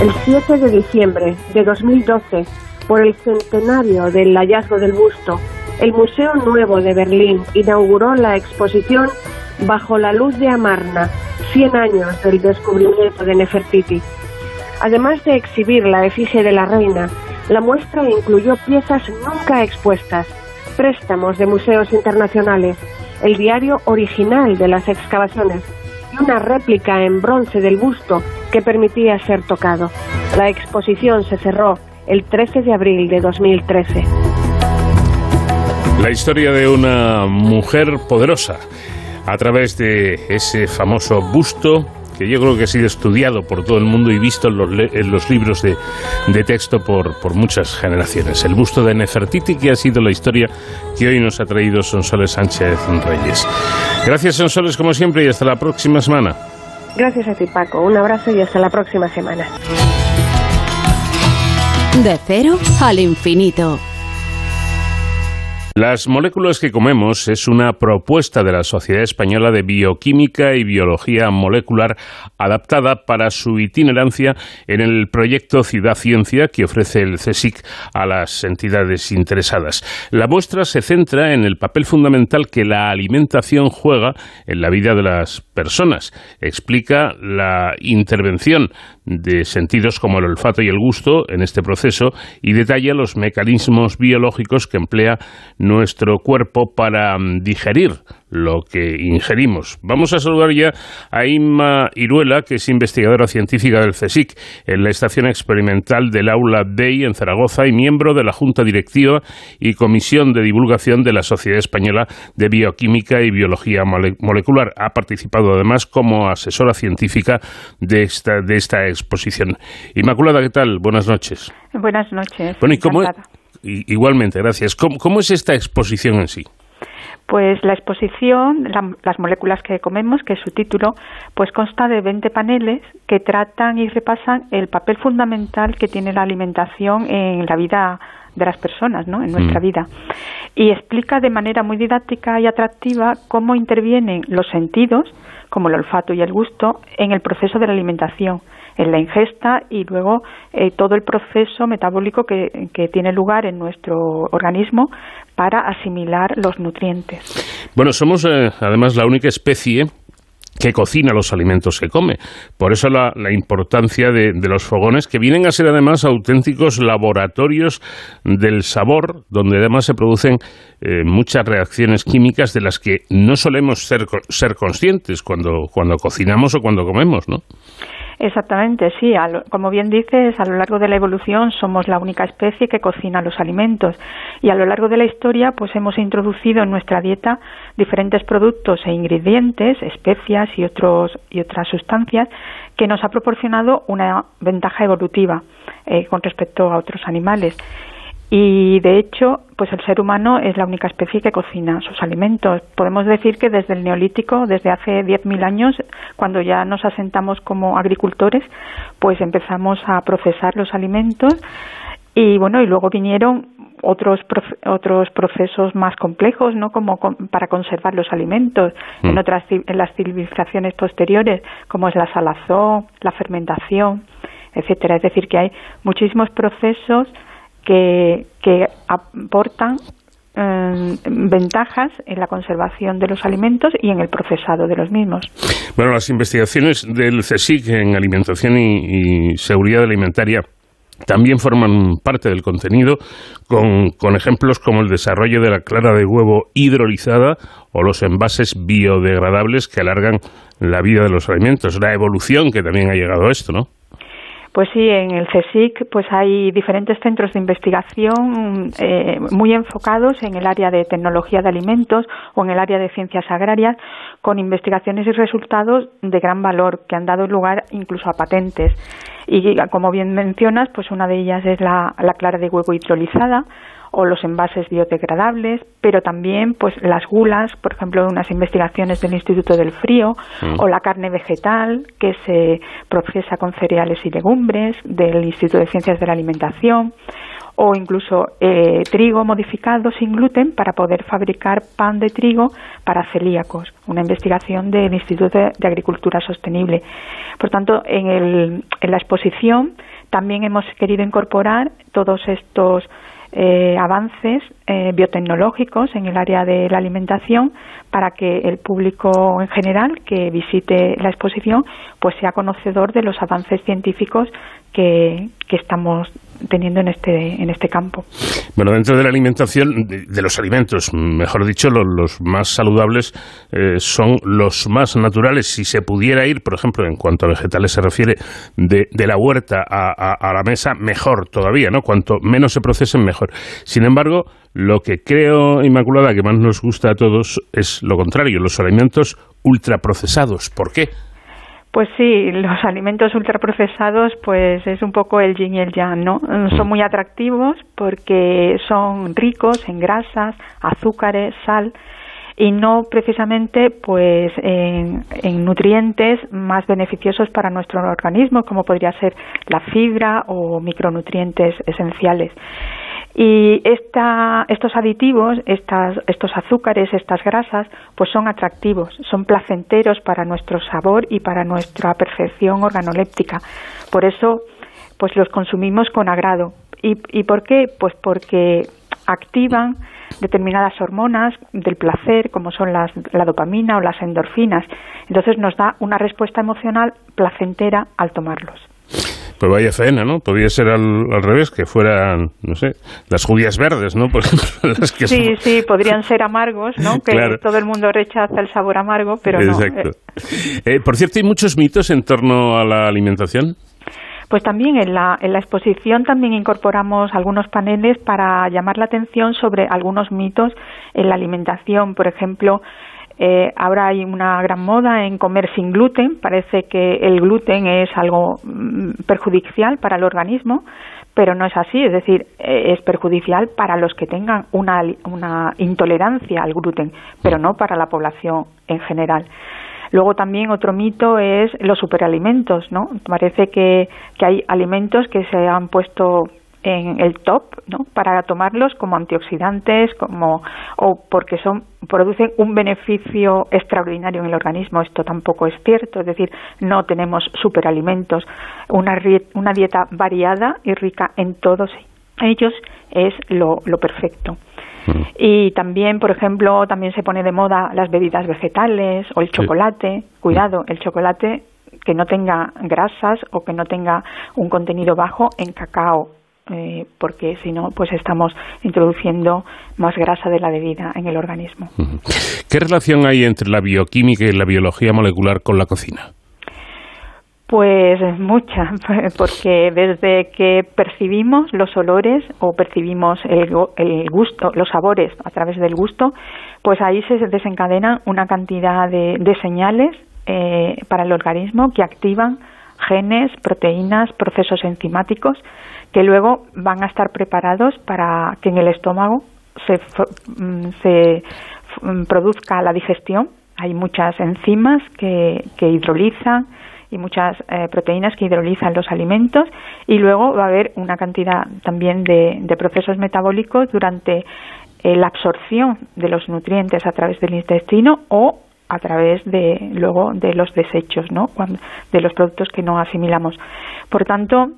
El 7 de diciembre de 2012, por el centenario del hallazgo del busto, el Museo Nuevo de Berlín inauguró la exposición Bajo la luz de Amarna, 100 años del descubrimiento de Nefertiti. Además de exhibir la efigie de la reina, la muestra incluyó piezas nunca expuestas, préstamos de museos internacionales, el diario original de las excavaciones y una réplica en bronce del busto que permitía ser tocado. La exposición se cerró el 13 de abril de 2013. La historia de una mujer poderosa a través de ese famoso busto que yo creo que ha sido estudiado por todo el mundo y visto en los, en los libros de, de texto por, por muchas generaciones. El busto de Nefertiti, que ha sido la historia que hoy nos ha traído Sonsoles Sánchez Reyes. Gracias, Sonsoles, como siempre, y hasta la próxima semana. Gracias a ti, Paco. Un abrazo y hasta la próxima semana. De cero al infinito. Las moléculas que comemos es una propuesta de la Sociedad Española de Bioquímica y Biología Molecular adaptada para su itinerancia en el proyecto Ciudad Ciencia que ofrece el CSIC a las entidades interesadas. La muestra se centra en el papel fundamental que la alimentación juega en la vida de las personas. Explica la intervención de sentidos como el olfato y el gusto en este proceso y detalla los mecanismos biológicos que emplea nuestro cuerpo para mm, digerir lo que ingerimos. Vamos a saludar ya a Inma Iruela, que es investigadora científica del CSIC en la Estación Experimental del Aula DEI en Zaragoza y miembro de la Junta Directiva y Comisión de Divulgación de la Sociedad Española de Bioquímica y Biología Molecular. Ha participado además como asesora científica de esta, de esta exposición. Inmaculada, ¿qué tal? Buenas noches. Buenas noches. Bueno, ¿y igualmente, gracias. ¿Cómo es esta exposición en sí? Pues la exposición, las moléculas que comemos, que es su título, pues consta de 20 paneles que tratan y repasan el papel fundamental que tiene la alimentación en la vida de las personas, ¿no? En nuestra mm. vida. Y explica de manera muy didáctica y atractiva cómo intervienen los sentidos, como el olfato y el gusto, en el proceso de la alimentación en la ingesta y luego eh, todo el proceso metabólico que, tiene lugar en nuestro organismo para asimilar los nutrientes. Bueno, somos eh, además la única especie que cocina los alimentos que come. Por eso la, importancia de, los fogones, que vienen a ser además auténticos laboratorios del sabor, donde además se producen eh, muchas reacciones químicas de las que no solemos ser, ser conscientes cuando, cuando cocinamos o cuando comemos, ¿no? Exactamente, sí. como bien dices, a lo largo de la evolución somos la única especie que cocina los alimentos y a lo largo de la historia pues hemos introducido en nuestra dieta diferentes productos e ingredientes, especias y, otros, y otras sustancias que nos ha proporcionado una ventaja evolutiva eh, con respecto a otros animales. Y de hecho, pues el ser humano es la única especie que cocina sus alimentos. Podemos decir que desde el neolítico, desde hace 10.000 años, cuando ya nos asentamos como agricultores, pues empezamos a procesar los alimentos y bueno, y luego vinieron otros otros procesos más complejos, ¿no? Como para conservar los alimentos en mm. otras en las civilizaciones posteriores, como es la salazón, la fermentación, etcétera. Es decir, que hay muchísimos procesos que, que aportan eh, ventajas en la conservación de los alimentos y en el procesado de los mismos. Bueno, las investigaciones del CSIC en alimentación y, seguridad alimentaria también forman parte del contenido con, con, ejemplos como el desarrollo de la clara de huevo hidrolizada o los envases biodegradables que alargan la vida de los alimentos. La evolución que también ha llegado a esto, ¿no? Pues sí, en el CSIC pues hay diferentes centros de investigación eh, muy enfocados en el área de tecnología de alimentos o en el área de ciencias agrarias con investigaciones y resultados de gran valor que han dado lugar incluso a patentes. Y como bien mencionas, pues una de ellas es la, la clara de huevo hidrolizada, o los envases biodegradables, pero también pues las gulas, por ejemplo, unas investigaciones del Instituto del Frío, mm. o la carne vegetal que se procesa con cereales y legumbres del Instituto de Ciencias de la Alimentación, o incluso eh, trigo modificado sin gluten para poder fabricar pan de trigo para celíacos, una investigación del Instituto de, Agricultura Sostenible. Por tanto, en, el, en la exposición también hemos querido incorporar todos estos eh, avances eh, biotecnológicos en el área de la alimentación para que el público en general que visite la exposición pues sea conocedor de los avances científicos que, que estamos teniendo en este, en este campo. Bueno, dentro de la alimentación, de, los alimentos, mejor dicho, los, más saludables eh, son los más naturales. Si se pudiera ir, por ejemplo, en cuanto a vegetales se refiere, de, de la huerta a, a, la mesa, mejor todavía, ¿no? Cuanto menos se procesen, mejor. Sin embargo, lo que creo, Inmaculada, que más nos gusta a todos es lo contrario, los alimentos ultraprocesados. ¿Por qué? Pues sí, los alimentos ultraprocesados pues es un poco el yin y el yang, ¿no? Son muy atractivos porque son ricos en grasas, azúcares, sal y no precisamente pues en, en, nutrientes más beneficiosos para nuestro organismo como podría ser la fibra o micronutrientes esenciales. Y esta, estos aditivos, estas, estos azúcares, estas grasas, pues son atractivos, son placenteros para nuestro sabor y para nuestra percepción organoléptica. Por eso, pues los consumimos con agrado. ¿Y, y por qué? Pues porque activan determinadas hormonas del placer, como son las, la dopamina o las endorfinas. Entonces nos da una respuesta emocional placentera al tomarlos. Pues vaya faena, ¿no? Podría ser al, al revés, que fueran, no sé, las judías verdes, ¿no? Por ejemplo, (laughs) las que Sí, son- sí, podrían ser amargos, ¿no? Que Claro. todo el mundo rechaza el sabor amargo, pero no. Exacto. Eh, Eh, por cierto, hay muchos mitos en torno a la alimentación. Pues también en la, en la exposición también incorporamos algunos paneles para llamar la atención sobre algunos mitos en la alimentación. Por ejemplo, eh, ahora hay una gran moda en comer sin gluten. Parece que el gluten es algo mm, perjudicial para el organismo, pero no es así. Es decir, eh, es perjudicial para los que tengan una, una intolerancia al gluten, pero no para la población en general. Luego también otro mito es los superalimentos, ¿no? Parece que, que hay alimentos que se han puesto en el top, ¿no? Para tomarlos como antioxidantes, como o porque son producen un beneficio extraordinario en el organismo. Esto tampoco es cierto, es decir, no tenemos superalimentos. Una, una dieta variada y rica en todos ellos es lo, lo perfecto. Y también, por ejemplo, también se pone de moda las bebidas vegetales o el chocolate. Cuidado, el chocolate que no tenga grasas o que no tenga un contenido bajo en cacao, eh, porque si no, pues estamos introduciendo más grasa de la debida en el organismo. ¿Qué relación hay entre la bioquímica y la biología molecular con la cocina? Pues mucha, (laughs) porque desde que percibimos los olores o percibimos el, el gusto, los sabores a través del gusto, pues ahí se desencadenan una cantidad de, de señales eh, para el organismo que activan genes, proteínas, procesos enzimáticos que luego van a estar preparados para que en el estómago se, mm, se mm, produzca la digestión. Hay muchas enzimas que, que hidrolizan y muchas eh, proteínas que hidrolizan los alimentos y luego va a haber una cantidad también de, de procesos metabólicos durante eh, la absorción de los nutrientes a través del intestino o a través de luego de los desechos, ¿no? Cuando- de los productos que no asimilamos. Por tanto,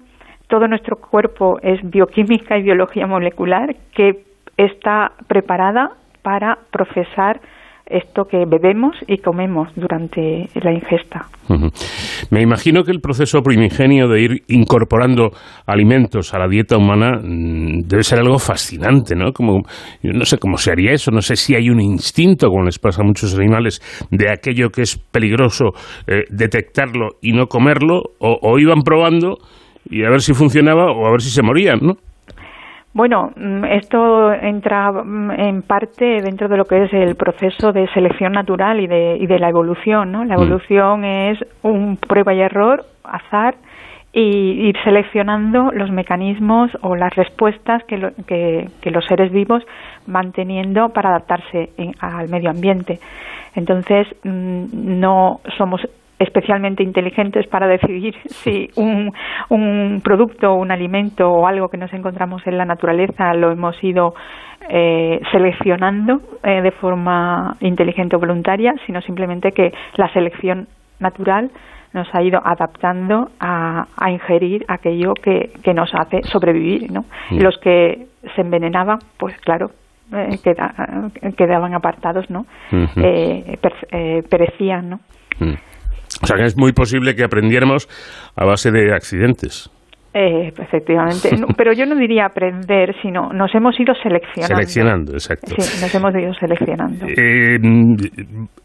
todo nuestro cuerpo es bioquímica y biología molecular que está preparada para procesar esto que bebemos y comemos durante la ingesta. Me imagino que el proceso primigenio de ir incorporando alimentos a la dieta humana mm, debe ser algo fascinante, ¿no? Como, yo no sé cómo se haría eso, no sé si hay un instinto, como les pasa a muchos animales, de aquello que es peligroso eh, detectarlo y no comerlo, o, o iban probando y a ver si funcionaba o a ver si se morían, ¿no? Bueno, mm, esto entra mm, en parte dentro de lo que es el proceso de selección natural y de, y de la evolución, ¿no? La Mm. evolución es un prueba y error, azar, y ir seleccionando los mecanismos o las respuestas que, lo- que, que los seres vivos van teniendo para adaptarse en- al medio ambiente. Entonces, no somos especialmente inteligentes para decidir si un, un producto, un alimento o algo que nos encontramos en la naturaleza lo hemos ido eh, seleccionando eh, de forma inteligente o voluntaria, sino simplemente que la selección natural nos ha ido adaptando a, a ingerir aquello que, que nos hace sobrevivir, ¿no? Los que se envenenaban, pues claro, eh, queda- quedaban apartados, ¿no? Ujú. Eh, eh, perecían, ¿no? Mm. O sea que es muy posible que aprendiéramos a base de accidentes. Eh, efectivamente, No, pero yo no diría aprender, sino nos hemos ido seleccionando. Seleccionando, exacto. Sí, nos hemos ido seleccionando. Eh,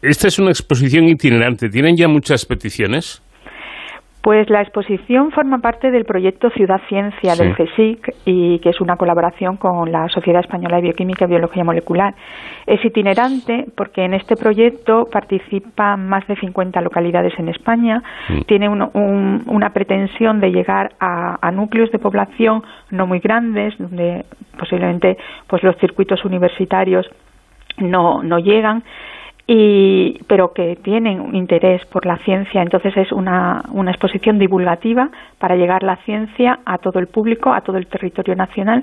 esta es una exposición itinerante. ¿Tienen ya muchas peticiones? Pues la exposición forma parte del proyecto Ciudad Ciencia del Sí. CSIC y que es una colaboración con la Sociedad Española de Bioquímica y Biología Molecular. Es itinerante porque en este proyecto participan más de 50 localidades en España. Mm. Tiene un- un- una pretensión de llegar a, a núcleos de población no muy grandes, donde posiblemente pues los circuitos universitarios no, no llegan y pero que tienen un interés por la ciencia. Entonces es una, una exposición divulgativa para llegar la ciencia a todo el público a todo el territorio nacional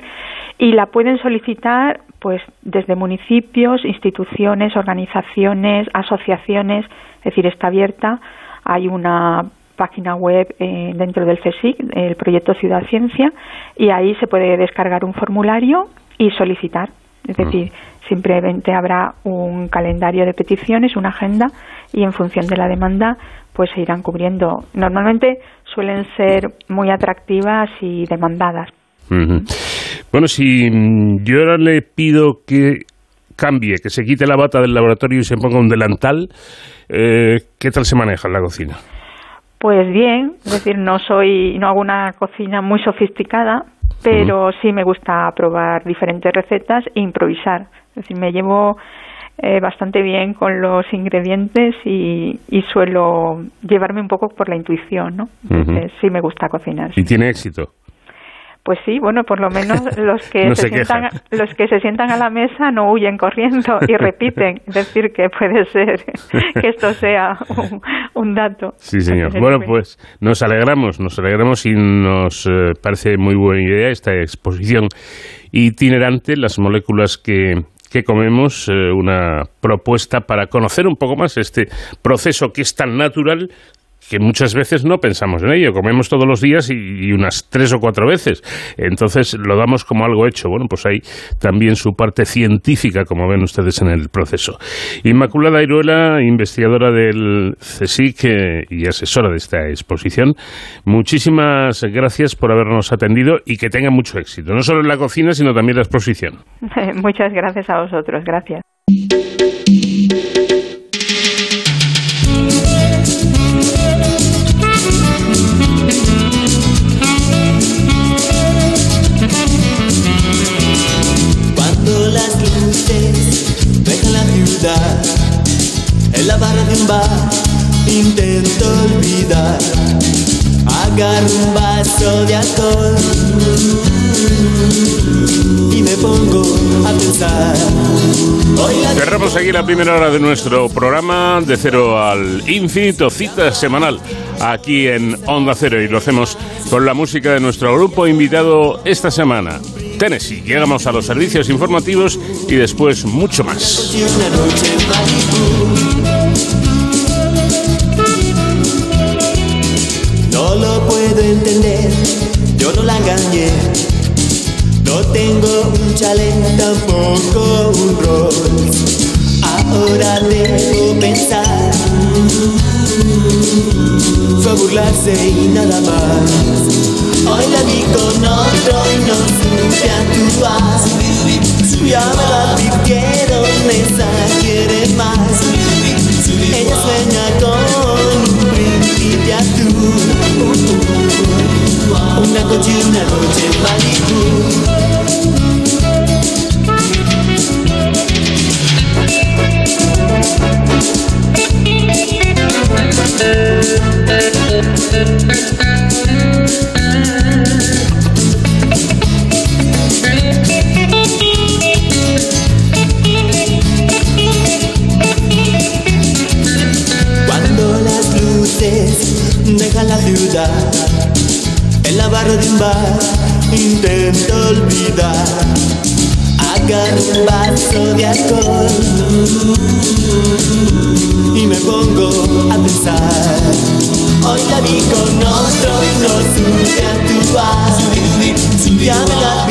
y la pueden solicitar pues desde municipios instituciones organizaciones asociaciones. Es decir está abierta. Hay una página web eh, dentro del CSIC, el proyecto Ciudad Ciencia, y ahí se puede descargar un formulario y solicitar. Es decir, simplemente habrá un calendario de peticiones, una agenda y en función de la demanda pues se irán cubriendo. Normalmente suelen ser muy atractivas y demandadas. Bueno, si mm, yo ahora le pido que cambie, que se quite la bata del laboratorio y se ponga un delantal, eh, ¿qué tal se maneja en la cocina? Pues bien, es decir, no soy, no hago una cocina muy sofisticada, pero sí me gusta probar diferentes recetas e improvisar. Es decir, me llevo eh, bastante bien con los ingredientes y, y, suelo llevarme un poco por la intuición, ¿no? Entonces sí me gusta cocinar. ¿Y tiene éxito? Pues sí, bueno, por lo menos (laughs) los que se, sientan los que se sientan a la mesa no huyen corriendo y repiten, es decir que puede ser que esto sea un, dato. Sí, señor. Bueno, pues nos alegramos, nos alegramos y nos eh, parece muy buena idea esta exposición itinerante, las moléculas que, que comemos, eh, una propuesta para conocer un poco más este proceso que es tan natural que muchas veces no pensamos en ello, comemos todos los días y, unas tres o cuatro veces, entonces lo damos como algo hecho. Bueno, pues hay también su parte científica, como ven ustedes en el proceso. Inmaculada Iruela, investigadora del CSIC y asesora de esta exposición, muchísimas gracias por habernos atendido y que tenga mucho éxito, no solo en la cocina, sino también en la exposición. (laughs) Muchas gracias a vosotros, gracias. En la barra de un bar intento olvidar. Agarro un vaso de alcohol y me pongo a pensar. Cerramos aquí la primera hora de nuestro programa de cero al infinito, cita semanal aquí en Onda Cero y lo hacemos con la música de nuestro grupo invitado esta semana. Tennessee. Llegamos a los servicios informativos y después mucho más. No lo puedo entender, yo no la engañé. No tengo un chalet, tampoco un rol. Ahora debo pensar. Fue burlarse y nada más. Hoy la vi con otro y no supe actuar. Ya me la advirtieron, esa quiere más. Ella sueña con un príncipe azul. Una noche y una noche en Malibu deja la ciudad. En la barra de un bar intento olvidar. Agarro un vaso de alcohol y me pongo a pensar. Hoy la vi con otro y no supe actuar. Ya me la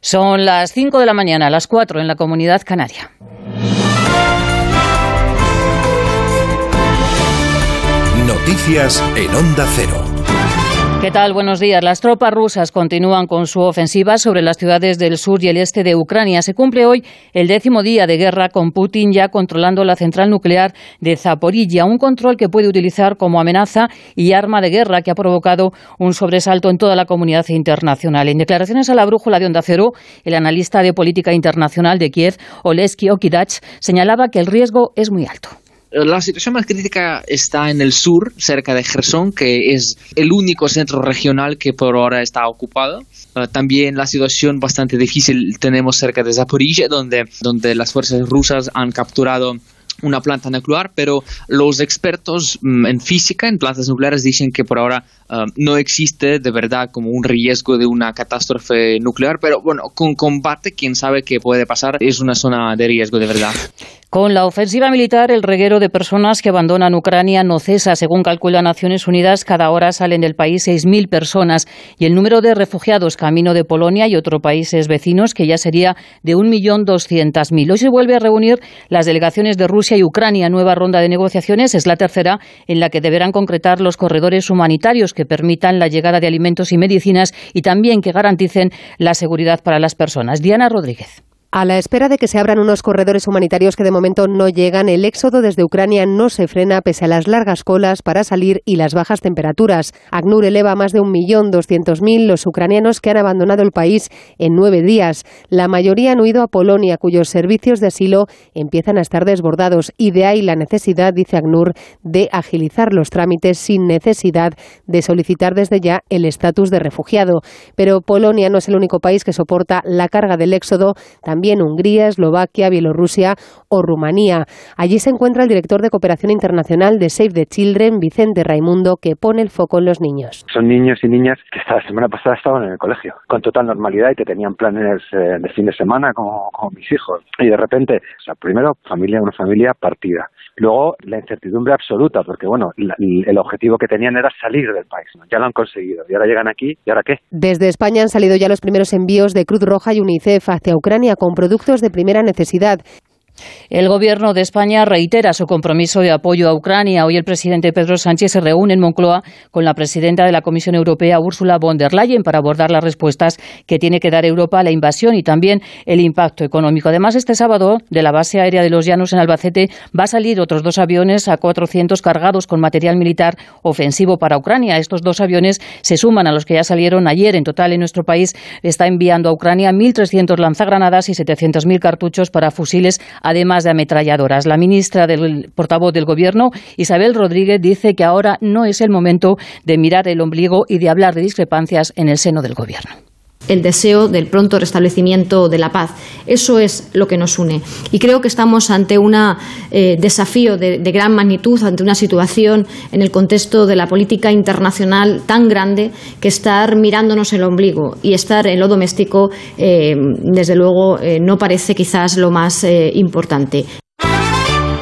Son las 5 de la mañana, las 4 en la comunidad canaria. Noticias en Onda Cero. ¿Qué tal? Buenos días. Las tropas rusas continúan con su ofensiva sobre las ciudades del sur y el este de Ucrania. Se cumple hoy el décimo día de guerra con Putin ya controlando la central nuclear de Zaporilla, un control que puede utilizar como amenaza y arma de guerra que ha provocado un sobresalto en toda la comunidad internacional. En declaraciones a la brújula de Onda Cero, el analista de política internacional de Kiev, Oleski Okidach, señalaba que el riesgo es muy alto. La situación más crítica está en el sur, cerca de Gerson, que es el único centro regional que por ahora está ocupado. Uh, también la situación bastante difícil tenemos cerca de Zaporizhia, donde, donde las fuerzas rusas han capturado una planta nuclear, pero los expertos mm, en física, en plantas nucleares, dicen que por ahora uh, no existe de verdad como un riesgo de una catástrofe nuclear, pero bueno, con combate, quién sabe qué puede pasar, es una zona de riesgo de verdad. Con la ofensiva militar, el reguero de personas que abandonan Ucrania no cesa. Según calcula Naciones Unidas, cada hora salen del país 6.000 personas y el número de refugiados camino de Polonia y otros países vecinos, que ya sería de 1.200.000. Hoy se vuelve a reunir las delegaciones de Rusia y Ucrania. Nueva ronda de negociaciones es la tercera en la que deberán concretar los corredores humanitarios que permitan la llegada de alimentos y medicinas y también que garanticen la seguridad para las personas. Diana Rodríguez. A la espera de que se abran unos corredores humanitarios que de momento no llegan, el éxodo desde Ucrania no se frena pese a las largas colas para salir y las bajas temperaturas. ACNUR eleva a más de 1.200.000 los ucranianos que han abandonado el país en nueve días. La mayoría han huido a Polonia, cuyos servicios de asilo empiezan a estar desbordados y de ahí la necesidad, dice ACNUR, de agilizar los trámites sin necesidad de solicitar desde ya el estatus de refugiado. Pero Polonia no es el único país que soporta la carga del éxodo Hungría, Eslovaquia, Bielorrusia o Rumanía. Allí se encuentra el director de cooperación internacional de Save the Children, Vicente Raimundo, que pone el foco en los niños. Son niños y niñas que esta semana pasada estaban en el colegio con total normalidad y que tenían planes eh, de fin de semana como, como mis hijos. Y de repente, o sea, primero familia, una familia partida. Luego la incertidumbre absoluta, porque bueno, la, el objetivo que tenían era salir del país. Ya lo han conseguido. Y ahora llegan aquí, ¿y ahora qué? Desde España han salido ya los primeros envíos de Cruz Roja y UNICEF hacia Ucrania con productos de primera necesidad. El Gobierno de España reitera su compromiso de apoyo a Ucrania. Hoy el presidente Pedro Sánchez se reúne en Moncloa con la presidenta de la Comisión Europea, Ursula von der Leyen, para abordar las respuestas que tiene que dar Europa a la invasión y también el impacto económico. Además, este sábado, de la base aérea de los Llanos en Albacete, va a salir otros dos aviones a 400 cargados con material militar ofensivo para Ucrania. Estos dos aviones se suman a los que ya salieron ayer. En total, en nuestro país está enviando a Ucrania 1.300 lanzagranadas y 700.000 cartuchos para fusiles además de ametralladoras. La ministra del portavoz del Gobierno, Isabel Rodríguez, dice que ahora no es el momento de mirar el ombligo y de hablar de discrepancias en el seno del Gobierno el deseo del pronto restablecimiento de la paz. Eso es lo que nos une. Y creo que estamos ante un eh, desafío de, gran magnitud, ante una situación en el contexto de la política internacional tan grande que estar mirándonos el ombligo y estar en lo doméstico, eh, desde luego, eh, no parece quizás lo más importante.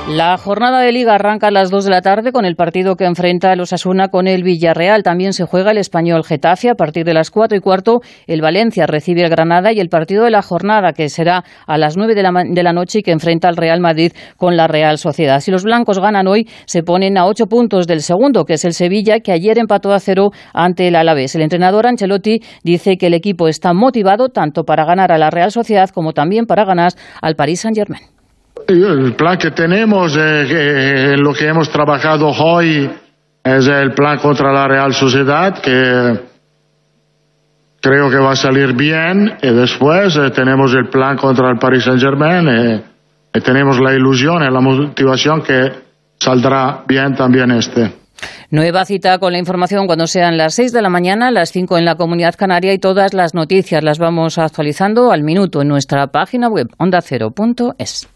La jornada de liga arranca a las 2 de la tarde con el partido que enfrenta el Osasuna con el Villarreal. También se juega el español Getafe a partir de las 4 y cuarto. El Valencia recibe el Granada y el partido de la jornada que será a las 9 de la, de la noche y que enfrenta al Real Madrid con la Real Sociedad. Si los blancos ganan hoy, se ponen a 8 puntos del segundo, que es el Sevilla, que ayer empató a cero ante el Alavés. El entrenador Ancelotti dice que el equipo está motivado tanto para ganar a la Real Sociedad como también para ganar al Paris Saint-Germain. El plan que tenemos, eh, en lo que hemos trabajado hoy, es el plan contra la Real Sociedad, que creo que va a salir bien. Y después eh, tenemos el plan contra el Paris Saint-Germain. Eh, y tenemos la ilusión y la motivación que saldrá bien también este. Nueva cita con la información cuando sean las 6 de la mañana, las 5 en la Comunidad Canaria y todas las noticias las vamos actualizando al minuto en nuestra página web ondacero.es.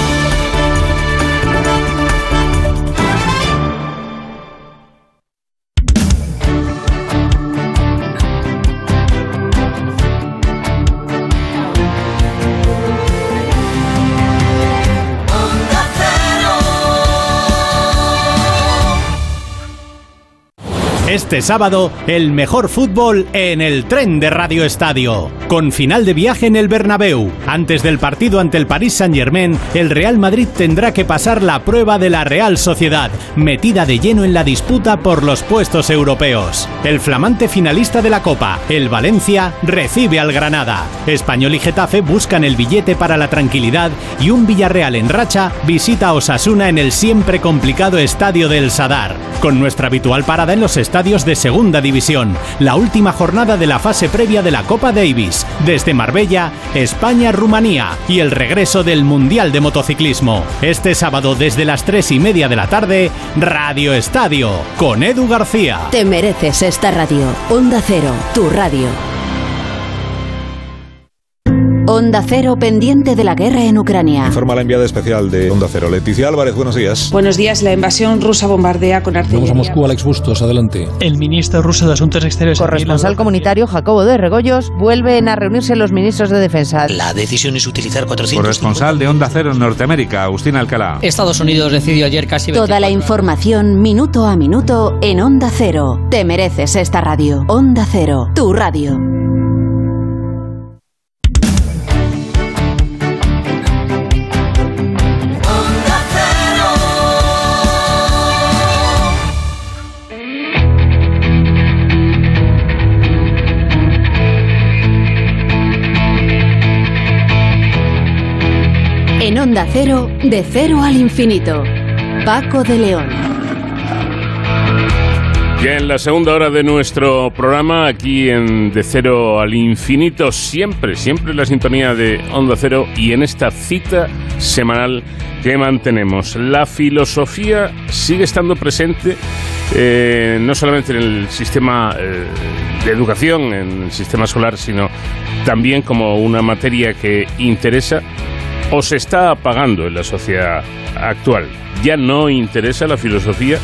Este sábado, el mejor fútbol en el tren de Radio Estadio. Con final de viaje en el Bernabéu. Antes del partido ante el Paris Saint-Germain, el Real Madrid tendrá que pasar la prueba de la Real Sociedad, metida de lleno en la disputa por los puestos europeos. El flamante finalista de la Copa, el Valencia, recibe al Granada. Español y Getafe buscan el billete para la tranquilidad y un Villarreal en racha visita a Osasuna en el siempre complicado estadio del Sadar. Con nuestra habitual parada en los estadios de Segunda División, la última jornada de la fase previa de la Copa Davis, desde Marbella, España-Rumanía y el regreso del Mundial de Motociclismo. Este sábado desde las tres y media de la tarde, Radio Estadio, con Edu García. Te mereces esta radio. Onda Cero, tu radio. Onda Cero pendiente de la guerra en Ucrania. Informa la enviada especial de Onda Cero. Leticia Álvarez, buenos días. Buenos días. La invasión rusa bombardea con artillería. Vamos a Moscú, Alex Bustos, adelante. El ministro ruso de Asuntos Exteriores. Corresponsal comunitario Jacobo de Regoyos vuelven a reunirse los ministros de Defensa. La decisión es utilizar 400. Corresponsal de Onda Cero en Norteamérica, Agustín Alcalá. Estados Unidos decidió ayer casi. Toda la información minuto a minuto en Onda Cero. Te mereces esta radio. Onda Cero, tu radio. Onda Cero, de cero al infinito. Paco de León. Ya en la segunda hora de nuestro programa, aquí en De Cero al Infinito, siempre, siempre la sintonía de Onda Cero y en esta cita semanal que mantenemos. La filosofía sigue estando presente eh, no solamente en el sistema eh, de educación, en el sistema escolar, sino también como una materia que interesa o se está apagando en la sociedad actual. Ya no interesa la filosofía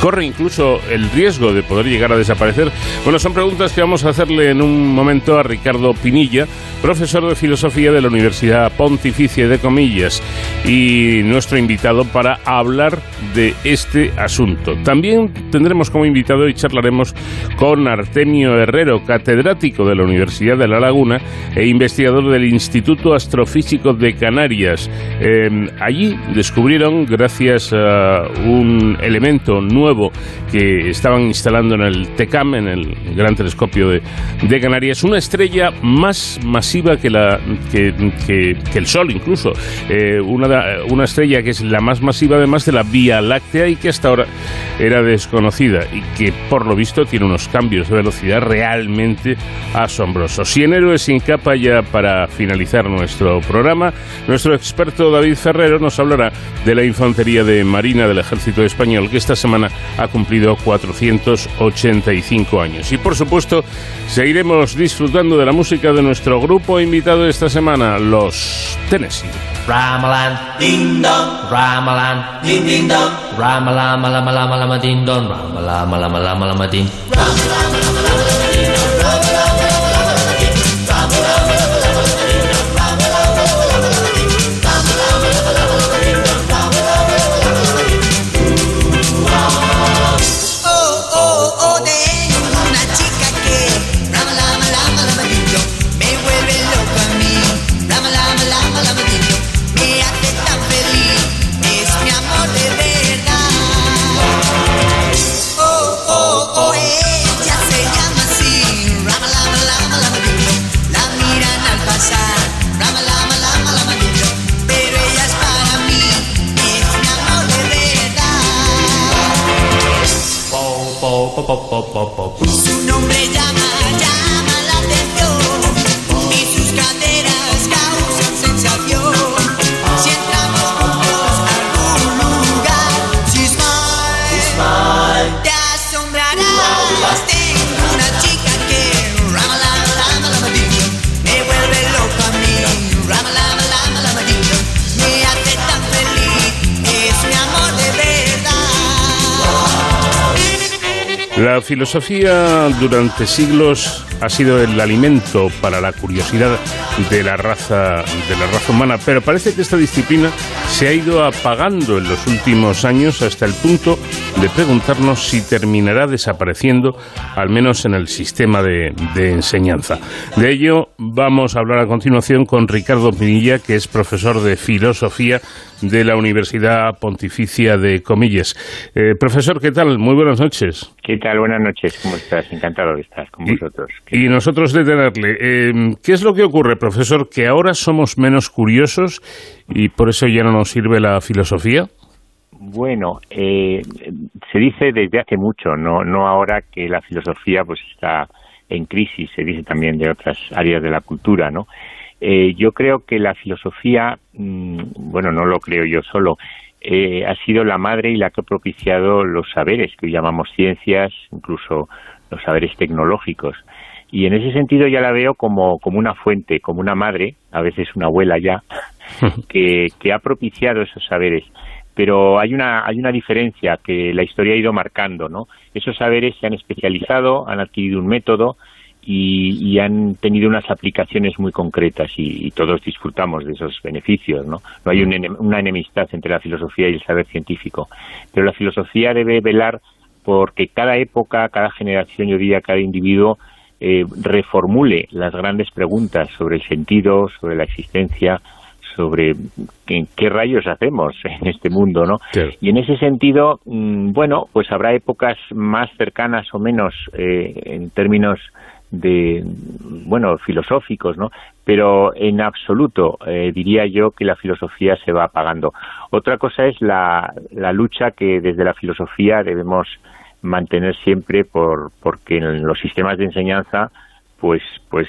corre incluso el riesgo de poder llegar a desaparecer? Bueno, son preguntas que vamos a hacerle en un momento a Ricardo Pinilla, profesor de filosofía de la Universidad Pontificia de Comillas y nuestro invitado para hablar de este asunto. También tendremos como invitado y charlaremos con Artemio Herrero, catedrático de la Universidad de La Laguna e investigador del Instituto Astrofísico de Canarias. Eh, allí descubrieron, gracias a un elemento nuevo, que estaban instalando en el TECAM, en el Gran Telescopio de, de Canarias, una estrella más masiva que, la, que, el Sol incluso, eh, una, una estrella que es la más masiva además de la Vía Láctea y que hasta ahora era desconocida y que por lo visto tiene unos cambios de velocidad realmente asombrosos. Y en Héroes sin capa ya para finalizar nuestro programa, nuestro experto David Ferrero nos hablará de la infantería de Marina del Ejército Español que esta semana ha cumplido 485 años. Y por supuesto, seguiremos disfrutando de la música de nuestro grupo invitado esta semana, los Tennessee. Ramalan, Ramalan, Su nombre llama, La filosofía durante siglos ha sido el alimento para la curiosidad de la raza de la raza humana, pero parece que esta disciplina se ha ido apagando en los últimos años hasta el punto de preguntarnos si terminará desapareciendo, al menos en el sistema de, de enseñanza. De ello vamos a hablar a continuación con Ricardo Pinilla, que es profesor de filosofía de la Universidad Pontificia de Comillas. Eh, profesor, ¿qué tal? Muy buenas noches. ¿Qué tal? Buenas noches, ¿cómo estás? Encantado de estar con vosotros. Y nosotros de tenerle. Eh, ¿Qué es lo que ocurre, profesor? ¿Que ahora somos menos curiosos y por eso ya no nos sirve la filosofía? Bueno, eh, se dice desde hace mucho, no, no ahora que la filosofía pues está en crisis, se dice también de otras áreas de la cultura, ¿no? Eh, yo creo que la filosofía, mm, bueno, no lo creo yo solo, eh, ha sido la madre y la que ha propiciado los saberes que hoy llamamos ciencias, incluso los saberes tecnológicos. Y en ese sentido ya la veo como, como una fuente, como una madre, a veces una abuela ya, (laughs) que, que ha propiciado esos saberes. Pero hay una, hay una diferencia que la historia ha ido marcando, ¿no? Esos saberes se han especializado, han adquirido un método y, y han tenido unas aplicaciones muy concretas y, y todos disfrutamos de esos beneficios, ¿no? No hay un una enemistad entre la filosofía y el saber científico. Pero la filosofía debe velar porque cada época, cada generación, yo diría, cada individuo eh, reformule las grandes preguntas sobre el sentido, sobre la existencia, sobre qué, qué rayos hacemos (laughs) en este mundo, ¿no? Y en ese sentido, mm, bueno, pues habrá épocas más cercanas o menos eh, en términos de, bueno, filosóficos, ¿no? Pero en absoluto eh, diría yo que la filosofía se va apagando. Otra cosa es la, la lucha que desde la filosofía debemos mantener siempre por porque en los sistemas de enseñanza pues pues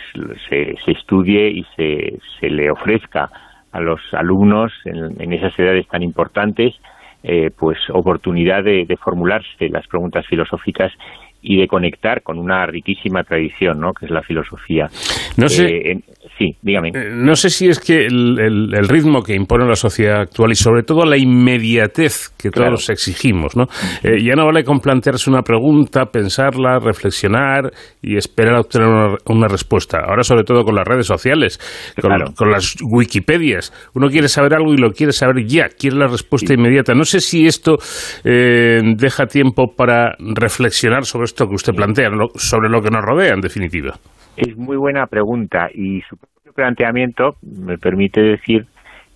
se, se estudie y se, se le ofrezca a los alumnos en, en esas edades tan importantes eh, pues oportunidad de, de formularse las preguntas filosóficas y de conectar con una riquísima tradición, ¿no? Que es la filosofía. No sé- Eh, en- sí, dígame. Eh, No sé si es que el, el- el ritmo que impone la sociedad actual y sobre todo la inmediatez que Claro. todos exigimos, ¿no? Eh, ya no vale con plantearse una pregunta, pensarla, reflexionar y esperar a obtener una, una respuesta. Ahora sobre todo con las redes sociales, con, Claro. con las Wikipedias. Uno quiere saber algo y lo quiere saber ya, quiere la respuesta inmediata. No sé si esto eh, deja tiempo para reflexionar sobre que usted plantea, sobre lo que nos rodea en definitiva. Es muy buena pregunta y su planteamiento me permite decir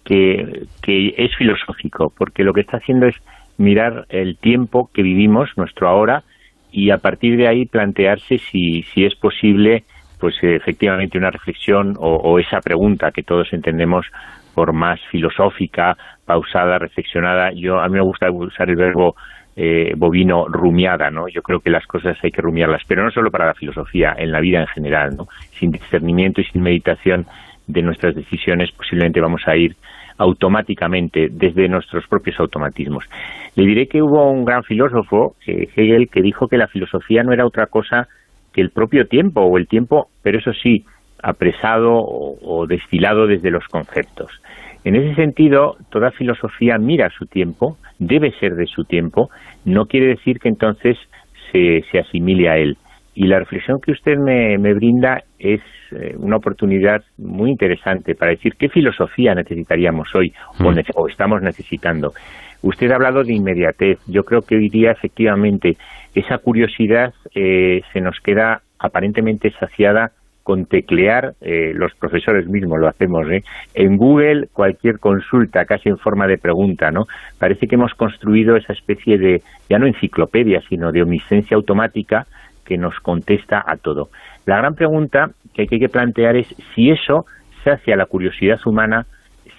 que, que es filosófico, porque lo que está haciendo es mirar el tiempo que vivimos, nuestro ahora, y a partir de ahí plantearse si, si es posible, pues efectivamente una reflexión o, o esa pregunta que todos entendemos por más filosófica, pausada, reflexionada. Yo a mí me gusta usar el verbo eh, bovino rumiada, ¿no? Yo creo que las cosas hay que rumiarlas, pero no solo para la filosofía, en la vida en general, ¿no? Sin discernimiento y sin meditación de nuestras decisiones, posiblemente vamos a ir automáticamente desde nuestros propios automatismos. Le diré que hubo un gran filósofo, eh, Hegel, que dijo que la filosofía no era otra cosa que el propio tiempo o el tiempo, pero eso sí, apresado o, o destilado desde los conceptos. En ese sentido, toda filosofía mira su tiempo, debe ser de su tiempo, no quiere decir que entonces se, se asimile a él. Y la reflexión que usted me, me brinda es eh, una oportunidad muy interesante para decir qué filosofía necesitaríamos hoy o, Mm. o estamos necesitando. Usted ha hablado de inmediatez. Yo creo que hoy día, efectivamente, esa curiosidad eh, se nos queda aparentemente saciada con teclear, eh, los profesores mismos lo hacemos, ¿eh? en Google cualquier consulta, casi en forma de pregunta, ¿no? Parece que hemos construido esa especie de, ya no enciclopedia, sino de omniscencia automática que nos contesta a todo. La gran pregunta que hay que plantear es si eso sacia la curiosidad humana,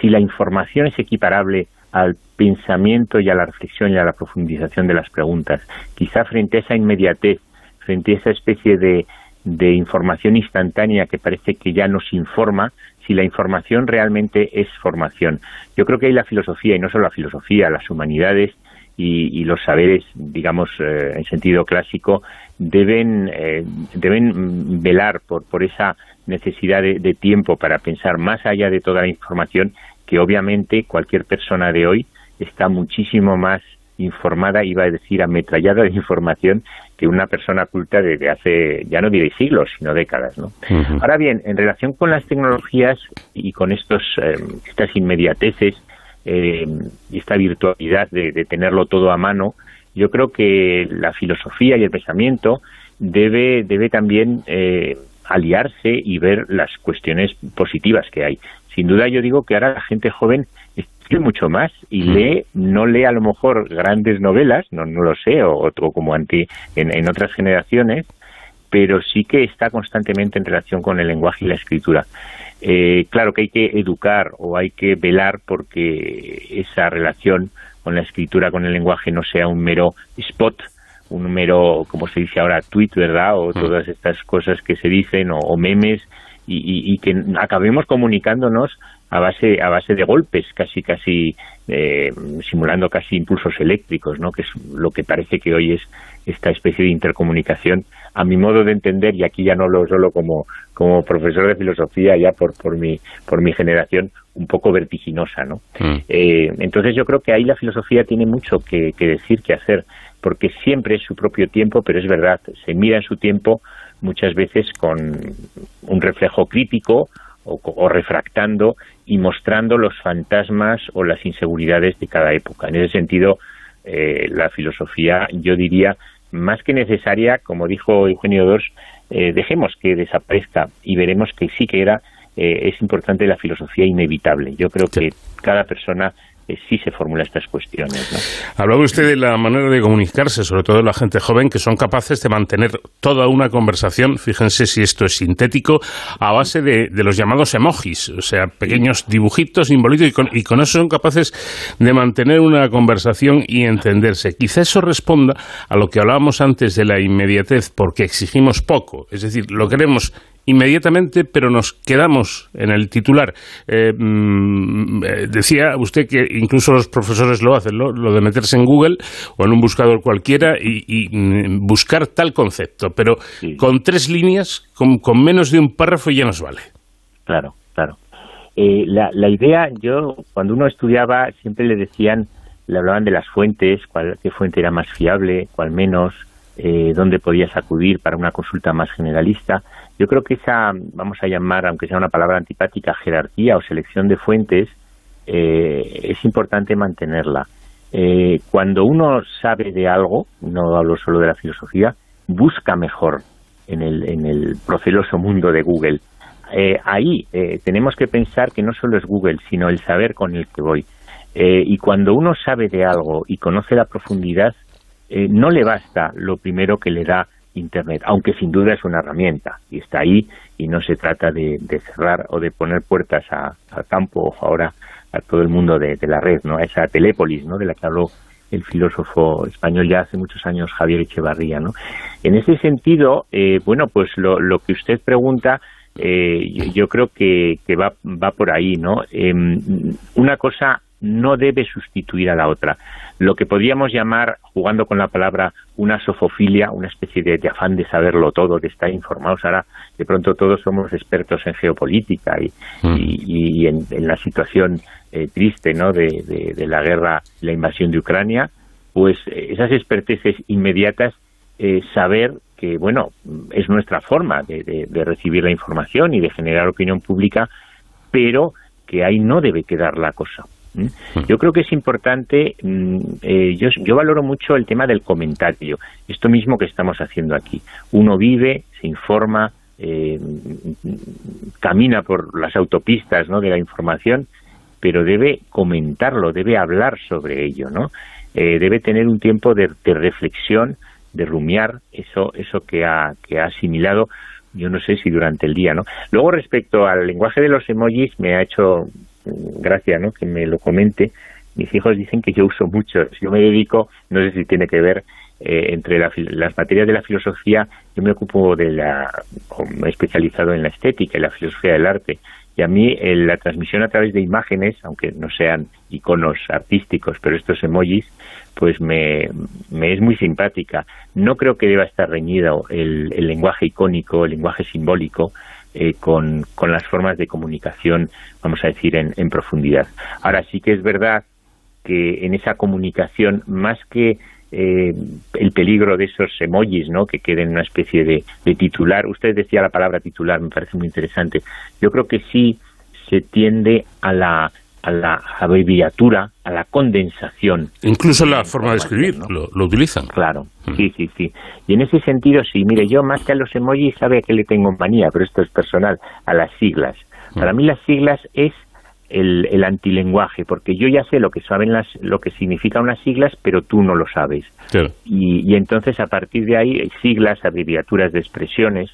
si la información es equiparable al pensamiento y a la reflexión y a la profundización de las preguntas. Quizá frente a esa inmediatez, frente a esa especie de, de información instantánea que parece que ya nos informa, si la información realmente es formación. Yo creo que hay la filosofía, y no solo la filosofía, las humanidades y, los saberes, digamos, eh, en sentido clásico, deben, eh, deben velar por, por esa necesidad de, de tiempo para pensar más allá de toda la información, que obviamente cualquier persona de hoy está muchísimo más informada, iba a decir ametrallada de información, que una persona culta desde hace, ya no diré siglos, sino décadas. ¿no? Ahora bien, en relación con las tecnologías y con estos, eh, estas inmediateces eh, y esta virtualidad de, de tenerlo todo a mano, yo creo que la filosofía y el pensamiento debe, debe también eh, aliarse y ver las cuestiones positivas que hay. Sin duda yo digo que ahora la gente joven escribe mucho más y lee, no lee a lo mejor grandes novelas, no, no lo sé, o, o como anti, en, en otras generaciones, pero sí que está constantemente en relación con el lenguaje y la escritura. Eh, claro que hay que educar o hay que velar porque esa relación con la escritura, con el lenguaje, no sea un mero spot, un mero, como se dice ahora, tweet, ¿verdad? O todas estas cosas que se dicen, o, o memes, y, y- y que acabemos comunicándonos a base a base de golpes, casi casi eh, simulando casi impulsos eléctricos, ¿no? Que es lo que parece que hoy es esta especie de intercomunicación, a mi modo de entender, y aquí ya no lo solo como, como profesor de filosofía, ya por, por, mi, por mi generación, un poco vertiginosa, ¿no? Eh, entonces yo creo que ahí la filosofía tiene mucho que, que decir, que hacer, porque siempre es su propio tiempo, pero es verdad, se mira en su tiempo muchas veces con un reflejo crítico o, o refractando y mostrando los fantasmas o las inseguridades de cada época. En ese sentido, eh, la filosofía, yo diría, más que necesaria, como dijo Eugenio Dors, eh, dejemos que desaparezca y veremos que sí que era, eh, es importante la filosofía inevitable. Yo creo que cada persona eh, sí se formula estas cuestiones. Hablaba usted de la manera de comunicarse, sobre todo la gente joven, que son capaces de mantener toda una conversación, fíjense si esto es sintético, a base de, de los llamados emojis, o sea, pequeños dibujitos, simbolitos, y con, y con eso son capaces de mantener una conversación y entenderse. Quizá eso responda a lo que hablábamos antes de la inmediatez, porque exigimos poco, es decir, lo queremos inmediatamente, pero nos quedamos en el titular. Eh, mm, eh, decía usted que incluso los profesores lo hacen, ¿no? lo de meterse en Google o en un buscador cualquiera y, y, mm, buscar tal concepto, pero con tres líneas, con, con, menos de un párrafo ya nos vale. Claro, claro. Eh, la, la idea, yo cuando uno estudiaba siempre le decían, le hablaban de las fuentes, cuál, qué fuente era más fiable, cuál menos, eh, dónde podías acudir para una consulta más generalista. Yo creo que esa, vamos a llamar, aunque sea una palabra antipática, jerarquía o selección de fuentes, eh, es importante mantenerla. Eh, cuando uno sabe de algo, no hablo solo de la filosofía, busca mejor en el, en el proceloso mundo de Google. Eh, ahí eh, tenemos que pensar que no solo es Google, sino el saber con el que voy. Y cuando uno sabe de algo y conoce la profundidad, no le basta lo primero que le da Internet, aunque sin duda es una herramienta y está ahí y no se trata de, cerrar o de poner puertas al campo ahora a todo el mundo de, la red, ¿no? a esa telépolis ¿no? de la que habló el filósofo español ya hace muchos años, Javier Echevarría. ¿no? En ese sentido, eh, bueno, pues lo, lo, que usted pregunta, eh, yo, creo que, va, por ahí. ¿no? Eh, una cosa no debe sustituir a la otra. Lo que podríamos llamar, jugando con la palabra, una sofofilia, una especie de, de afán de saberlo todo, de estar informados. Ahora, de pronto todos somos expertos en geopolítica y, mm. y, y en, en, la situación eh, triste ¿no? De, de, de, la guerra, la invasión de Ucrania, pues esas experteces inmediatas, eh, saber que, bueno, es nuestra forma de, de recibir la información y de generar opinión pública, pero que ahí no debe quedar la cosa yo creo que es importante, eh, yo, yo valoro mucho el tema del comentario, esto mismo que estamos haciendo aquí. Uno vive, se informa, eh, camina por las autopistas ¿no? de la información, pero debe comentarlo, debe hablar sobre ello, ¿no? Eh, debe tener un tiempo de, de, reflexión, de rumiar eso, eso que ha, que ha asimilado, yo no sé si durante el día, ¿no? Luego respecto al lenguaje de los emojis me ha hecho gracia ¿no? que me lo comente. Mis hijos dicen que yo uso mucho. Yo me dedico, no sé si tiene que ver eh, entre la, las materias de la filosofía, yo me ocupo de la, me he especializado en la estética y la filosofía del arte. Y a mí eh, la transmisión a través de imágenes, aunque no sean iconos artísticos, pero estos emojis, pues me, me es muy simpática. No creo que deba estar reñido el, el lenguaje icónico, el lenguaje simbólico, eh, con, con, las formas de comunicación, vamos a decir, en, en, profundidad. Ahora sí que es verdad que en esa comunicación, más que eh, el peligro de esos emojis, ¿no? que queden una especie de, de, titular, usted decía la palabra titular, me parece muy interesante, yo creo que sí se tiende a la a la abreviatura, a la condensación. Incluso la forma de escribir, ¿no? lo, lo, utilizan. Claro, mm. sí, sí, sí. Y en ese sentido, sí, mire, yo más que a los emojis sabe que le tengo manía, pero esto es personal, a las siglas. Mm. Para mí las siglas es el, el, antilenguaje, porque yo ya sé lo que saben las, lo que significan unas siglas, pero tú no lo sabes. Claro. Y, y entonces a partir de ahí, siglas, abreviaturas de expresiones,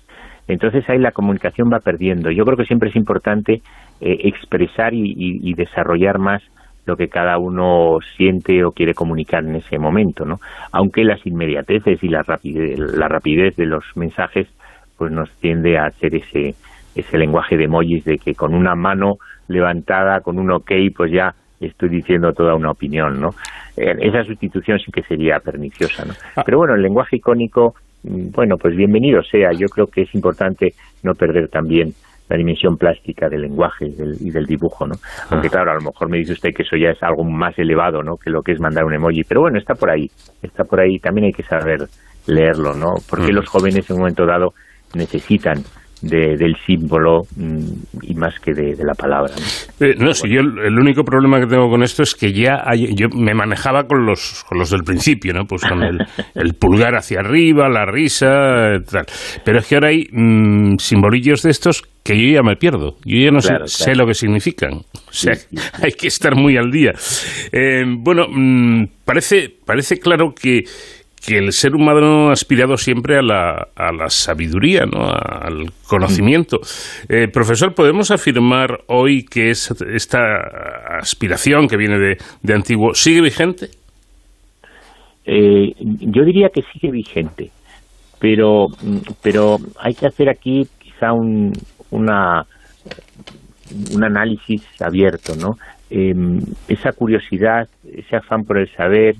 entonces ahí la comunicación va perdiendo. Yo creo que siempre es importante eh, expresar y, y, y, desarrollar más lo que cada uno siente o quiere comunicar en ese momento, ¿no? Aunque las inmediateces y la rapidez, la rapidez de los mensajes pues nos tiende a hacer ese ese lenguaje de emojis de que con una mano levantada con un ok, pues ya estoy diciendo toda una opinión, ¿no? Eh, esa sustitución sí que sería perniciosa, ¿no? Pero bueno, el lenguaje icónico, bueno, pues bienvenido sea. Yo creo que es importante no perder también la dimensión plástica del lenguaje y del, y del dibujo, ¿no? Aunque claro, a lo mejor me dice usted que eso ya es algo más elevado, ¿no? Que lo que es mandar un emoji, pero bueno, está por ahí, está por ahí. También hay que saber leerlo, ¿no? Porque Mm. los jóvenes en un momento dado necesitan de- del símbolo mm, y más que de, de la palabra, ¿no? Eh, no, si yo el único problema que tengo con esto es que ya hay- yo me manejaba con los con los del principio, ¿no? Pues con el, (laughs) el pulgar hacia arriba, la risa, eh, tal. Pero es que ahora hay mm, simbolillos de estos que yo ya me pierdo. Yo ya no Claro, sé, claro. sé lo que significan. O sea, (laughs) hay que estar muy al día. Eh, bueno, mm, parece parece claro que que el ser humano ha aspirado siempre a la, a la sabiduría, ¿no? A- al conocimiento. Eh, profesor, ¿podemos afirmar hoy que es, esta aspiración que viene de, de antiguo sigue vigente? Eh, yo diría que sigue vigente, pero, mm, pero hay que hacer aquí quizá un, una, un análisis abierto, ¿no? Eh, esa curiosidad, ese afán por el saber,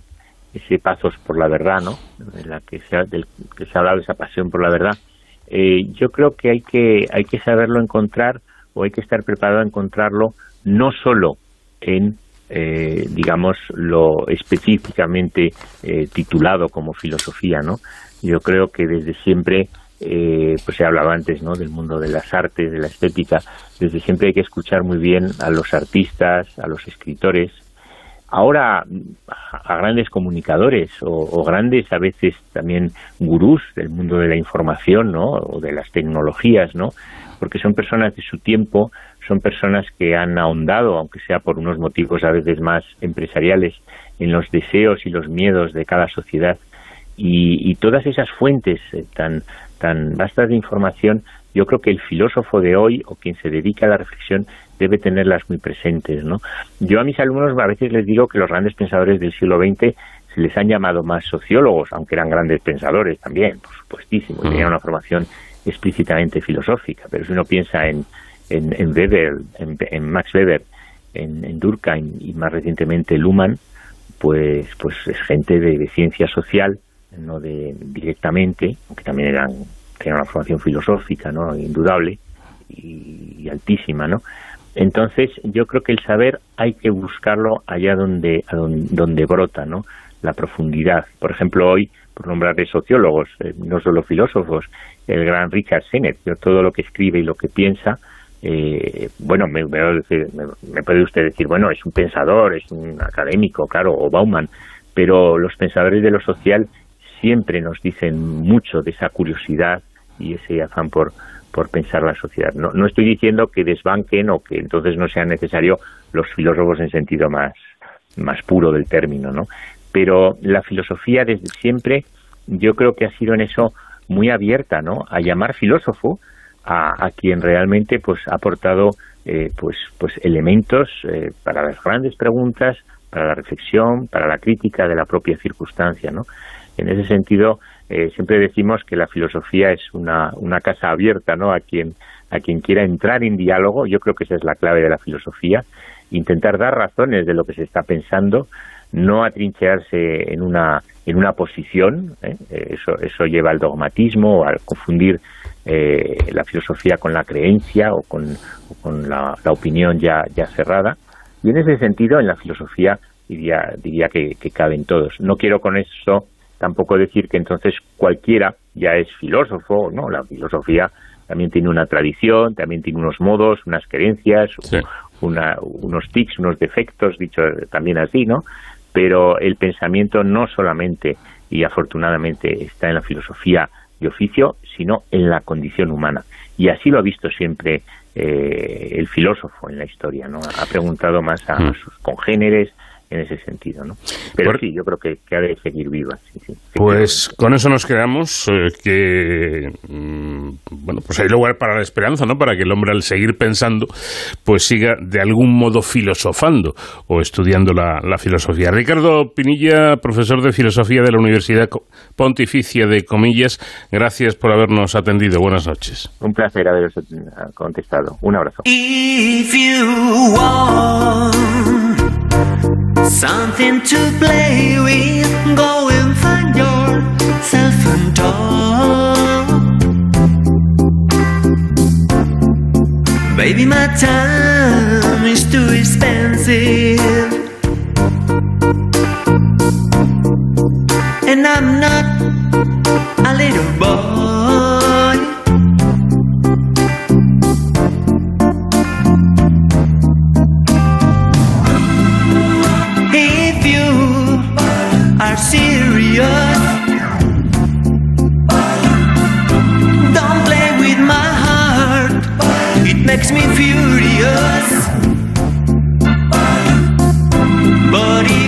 ese pasos por la verdad, ¿no? De la que se ha, del que se ha hablado, esa pasión por la verdad. Eh, yo creo que hay que hay que saberlo encontrar o hay que estar preparado a encontrarlo no solo en eh, digamos lo específicamente eh, titulado como filosofía, ¿no? Yo creo que desde siempre eh, pues se hablaba antes ¿no? del mundo de las artes, de la estética, desde siempre hay que escuchar muy bien a los artistas, a los escritores, ahora a grandes comunicadores o, grandes a veces también gurús del mundo de la información ¿no? o de las tecnologías, ¿no? porque son personas de su tiempo, son personas que han ahondado, aunque sea por unos motivos a veces más empresariales, en los deseos y los miedos de cada sociedad. Y, y todas esas fuentes eh, tan, tan vastas de información, yo creo que el filósofo de hoy o quien se dedica a la reflexión debe tenerlas muy presentes. ¿no? Yo a mis alumnos a veces les digo que los grandes pensadores del siglo XX se les han llamado más sociólogos, aunque eran grandes pensadores también, por supuestísimo, y tenían una formación explícitamente filosófica. Pero si uno piensa en, en, en Weber, en, en Max Weber, en, Durkheim y más recientemente Luhmann, pues, pues es gente de, de ciencia social, no de directamente, aunque también eran tenían una formación filosófica, ¿no? indudable y, y altísima, ¿no? Entonces, yo creo que el saber hay que buscarlo allá donde, donde, donde brota, ¿no? La profundidad. Por ejemplo, hoy, por nombrar de sociólogos, eh, no solo filósofos, el gran Richard Sennett, todo lo que escribe y lo que piensa, eh, bueno, me, me, puede usted decir, bueno, es un pensador, es un académico, claro, o Bauman, pero los pensadores de lo social siempre nos dicen mucho de esa curiosidad y ese afán por, por pensar la sociedad. No, no estoy diciendo que desbanquen o que entonces no sean necesarios los filósofos en sentido más, más puro del término, ¿no? Pero la filosofía desde siempre, yo creo que ha sido en eso muy abierta, ¿no? A llamar filósofo a, a quien realmente pues ha aportado eh, pues pues elementos eh, para las grandes preguntas, para la reflexión, para la crítica de la propia circunstancia, ¿no? En ese sentido, eh, siempre decimos que la filosofía es una, una casa abierta, ¿no? A quien a quien quiera entrar en diálogo, yo creo que esa es la clave de la filosofía, intentar dar razones de lo que se está pensando, no atrinchearse en una en una posición, ¿eh? eso eso lleva al dogmatismo o al confundir eh, la filosofía con la creencia o con, con la, la, opinión ya ya cerrada. Y en ese sentido, en la filosofía diría diría que, que caben todos. No quiero con eso tampoco decir que entonces cualquiera ya es filósofo, ¿no? La filosofía también tiene una tradición, también tiene unos modos, unas creencias, sí. una, unos tics, unos defectos, dicho también así, ¿no? Pero el pensamiento no solamente y afortunadamente está en la filosofía de oficio, sino en la condición humana. Y así lo ha visto siempre eh, el filósofo en la historia, ¿no? Ha preguntado más a, a sus congéneres, en ese sentido, ¿no? Pero sí, yo creo que, que ha de seguir viva. sí, sí. Pues con eso nos quedamos, eh, que mm, bueno, pues hay lugar para la esperanza, ¿no? Para que el hombre al seguir pensando, pues siga de algún modo filosofando o estudiando la, la filosofía. Ricardo Pinilla, profesor de filosofía de la Universidad Pontificia de Comillas, gracias por habernos atendido. Buenas noches. Un placer haberos eh, contestado. Un abrazo. If you want something to play with, go and find yourself and talk. Baby, my time is too expensive. And I'm not a little boy. Makes me furious. But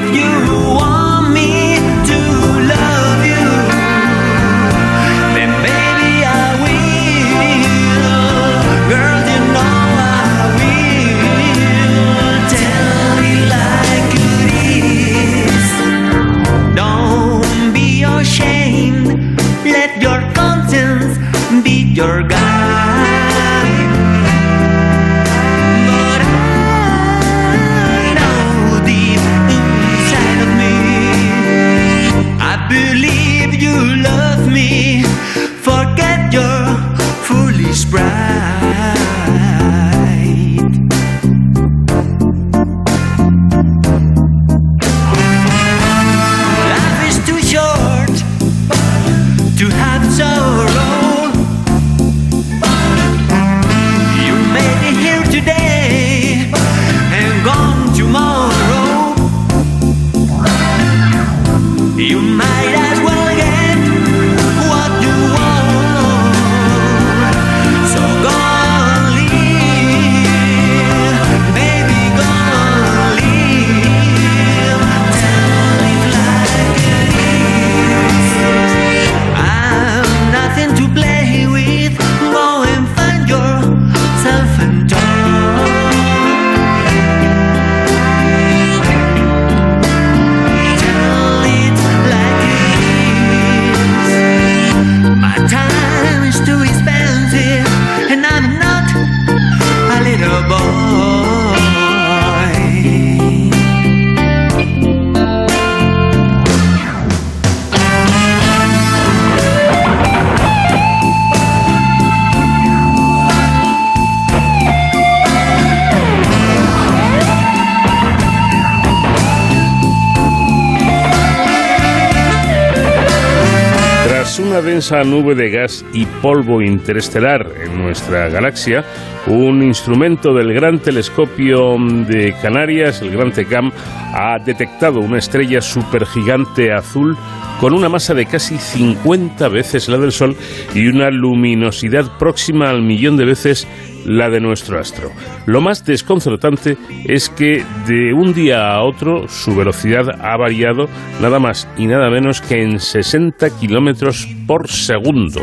densa nube de gas y polvo interestelar en nuestra galaxia, un instrumento del Gran Telescopio de Canarias, el Gran TECAM, ha detectado una estrella supergigante azul con una masa de casi 50 veces la del Sol y una luminosidad próxima al millón de veces la de nuestro astro. Lo más desconcertante es que de un día a otro su velocidad ha variado nada más y nada menos que en 60 kilómetros por segundo.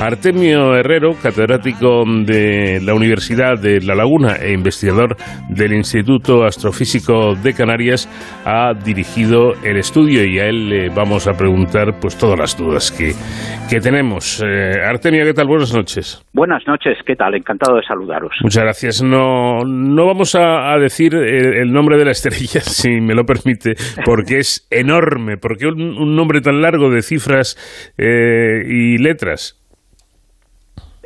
Artemio Herrero, catedrático de la Universidad de La Laguna e investigador del Instituto Astrofísico de Canarias, ha dirigido el estudio y a él le vamos a preguntar pues todas las dudas que, que tenemos. Eh, Artemio, ¿qué tal? Buenas noches. Buenas noches, ¿qué tal? Encantado de saludaros. Muchas gracias. No, no vamos a, a decir el, el nombre de la estrella, (laughs) si me lo permite, porque es enorme. porque un, un nombre tan largo de cifras eh, y letras?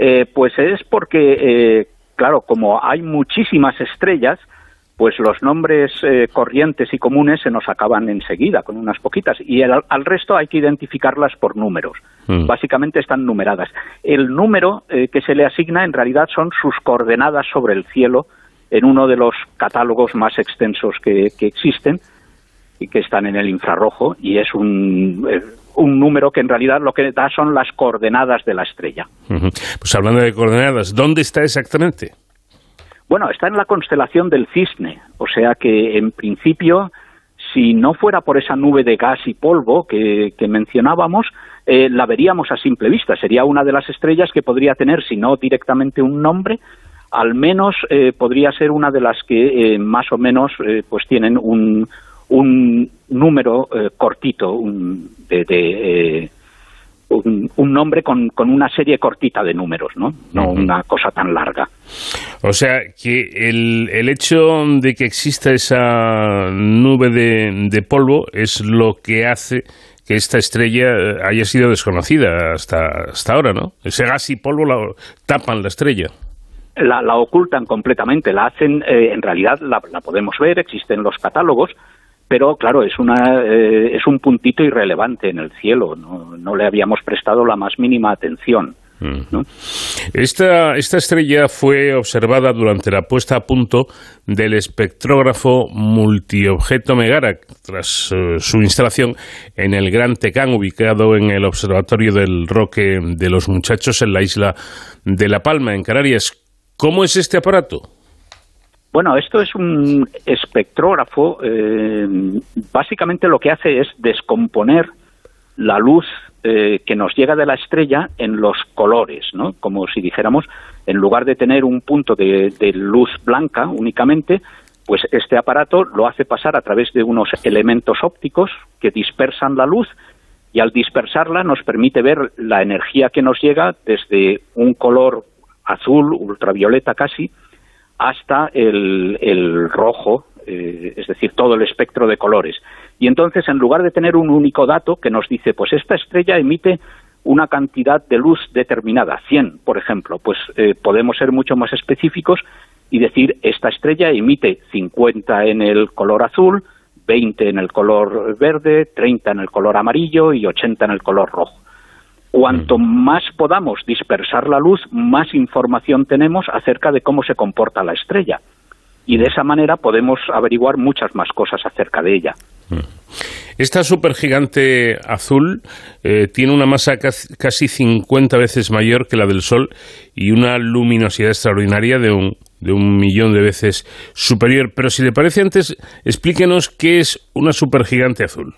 Eh, pues es porque, eh, claro, como hay muchísimas estrellas, pues los nombres eh, corrientes y comunes se nos acaban enseguida, con unas poquitas, y el- al resto hay que identificarlas por números. Mm. Básicamente están numeradas. El número eh, que se le asigna en realidad son sus coordenadas sobre el cielo en uno de los catálogos más extensos que, que existen y que están en el infrarrojo, y es un, eh, un número que en realidad lo que da son las coordenadas de la estrella. Pues hablando de coordenadas, ¿dónde está exactamente? Bueno, está en la constelación del Cisne, o sea que en principio, si no fuera por esa nube de gas y polvo que, que mencionábamos, eh, la veríamos a simple vista. Sería una de las estrellas que podría tener, si no directamente un nombre, al menos eh, podría ser una de las que eh, más o menos eh, pues tienen un, un número eh, cortito un, de, de, eh, un, un nombre con, con una serie cortita de números, ¿no? No una cosa tan larga. O sea, que el, el hecho de que exista esa nube de, de polvo es lo que hace que esta estrella eh, haya sido desconocida hasta, hasta ahora, ¿no? Ese gas y polvo la, tapan la estrella. La, la ocultan completamente, la hacen, eh, en realidad la, la podemos ver, existen los catálogos, pero claro, es, una, eh, es un puntito irrelevante en el cielo, no, le habíamos prestado la más mínima atención. Esta, esta estrella fue observada durante la puesta a punto del espectrógrafo multiobjeto Megara tras eh, su instalación en el Gran Tecán, ubicado en el Observatorio del Roque de los Muchachos en la isla de La Palma, en Canarias. ¿Cómo es este aparato? Bueno, esto es un espectrógrafo. eh, básicamente lo que hace es descomponer la luz eh, que nos llega de la estrella en los colores, ¿no? Como si dijéramos, en lugar de tener un punto de, de luz blanca únicamente, pues este aparato lo hace pasar a través de unos elementos ópticos que dispersan la luz y al dispersarla nos permite ver la energía que nos llega desde un color azul, ultravioleta casi, hasta el, rojo, eh, es decir, todo el espectro de colores. Y entonces, en lugar de tener un único dato que nos dice, pues esta estrella emite una cantidad de luz determinada, 100, por ejemplo, pues eh, podemos ser mucho más específicos y decir, esta estrella emite 50 en el color azul, 20 en el color verde, 30 en el color amarillo y 80 en el color rojo. Cuanto más podamos dispersar la luz, más información tenemos acerca de cómo se comporta la estrella. Y de esa manera podemos averiguar muchas más cosas acerca de ella. Esta supergigante azul eh, tiene una masa casi casi 50 veces mayor que la del Sol y una luminosidad extraordinaria de un, de un millón de veces superior. Pero si le parece antes, explíquenos qué es una supergigante azul.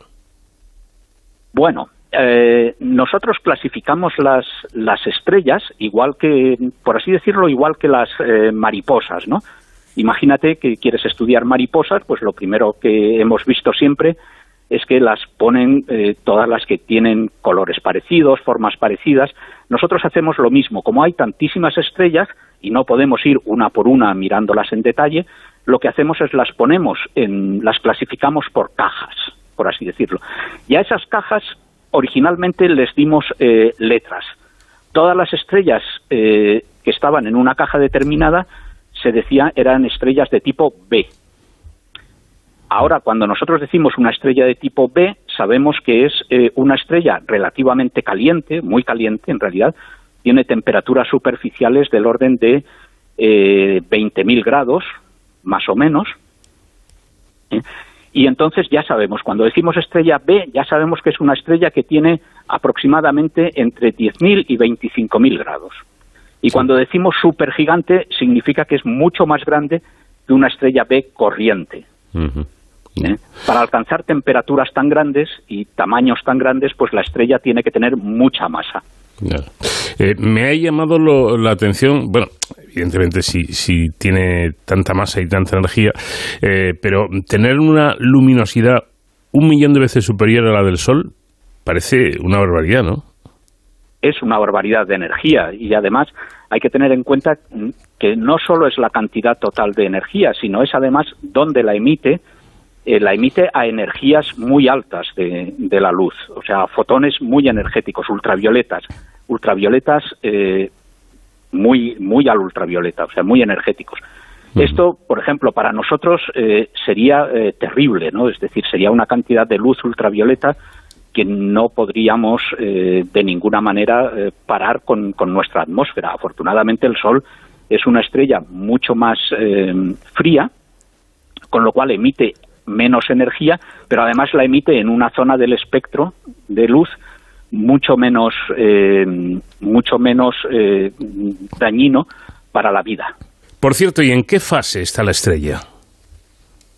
Bueno, eh, nosotros clasificamos las, las estrellas igual que, por así decirlo, igual que las eh, mariposas, ¿no? Imagínate que quieres estudiar mariposas, pues lo primero que hemos visto siempre es que las ponen eh, todas las que tienen colores parecidos, formas parecidas. Nosotros hacemos lo mismo. Como hay tantísimas estrellas y no podemos ir una por una mirándolas en detalle, lo que hacemos es las ponemos, en, las clasificamos por cajas, por así decirlo. Y a esas cajas originalmente les dimos eh, letras. Todas las estrellas eh, que estaban en una caja determinada se decía eran estrellas de tipo B. Ahora, cuando nosotros decimos una estrella de tipo B, sabemos que es eh, una estrella relativamente caliente, muy caliente en realidad, tiene temperaturas superficiales del orden de eh, 20.000 grados, más o menos. ¿eh? Y entonces ya sabemos, cuando decimos estrella B, ya sabemos que es una estrella que tiene aproximadamente entre 10.000 y 25.000 grados. Y cuando decimos supergigante, significa que es mucho más grande que una estrella B corriente. ¿eh? Para alcanzar temperaturas tan grandes y tamaños tan grandes, pues la estrella tiene que tener mucha masa. Ya. Eh, me ha llamado lo- la atención, bueno, evidentemente si, tiene tanta masa y tanta energía, eh, pero tener una luminosidad un millón de veces superior a la del Sol parece una barbaridad, ¿no? es una barbaridad de energía y además hay que tener en cuenta que no solo es la cantidad total de energía, sino es además dónde la emite, eh, la emite a energías muy altas de, de la luz, o sea, fotones muy energéticos, ultravioletas, ultravioletas eh, muy, muy al ultravioleta, o sea, muy energéticos. Esto, por ejemplo, para nosotros eh, sería eh, terrible, ¿no? Es decir, sería una cantidad de luz ultravioleta que no podríamos eh, de ninguna manera eh, parar con, con nuestra atmósfera. Afortunadamente el Sol es una estrella mucho más eh, fría, con lo cual emite menos energía, pero además la emite en una zona del espectro de luz mucho menos, eh, mucho menos eh, dañino para la vida. Por cierto, ¿y en qué fase está la estrella?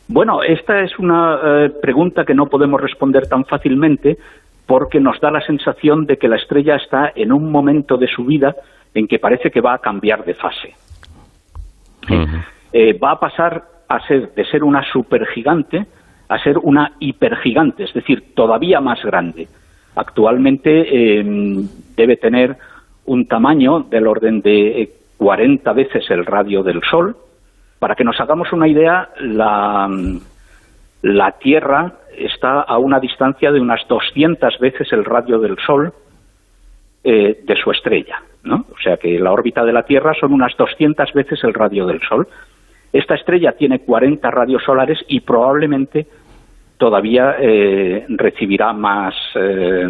Bueno, esta es una eh, pregunta que no podemos responder tan fácilmente porque nos da la sensación de que la estrella está en un momento de su vida en que parece que va a cambiar de fase. Eh, va a pasar a ser de ser una supergigante a ser una hipergigante, es decir, todavía más grande. Actualmente eh, debe tener un tamaño del orden de 40 veces el radio del Sol. Para que nos hagamos una idea, la, la Tierra está a una distancia de unas 200 veces el radio del Sol eh, de su estrella. ¿no? O sea que la órbita de la Tierra son unas 200 veces el radio del Sol. Esta estrella tiene 40 radios solares y probablemente todavía eh, recibirá más, eh,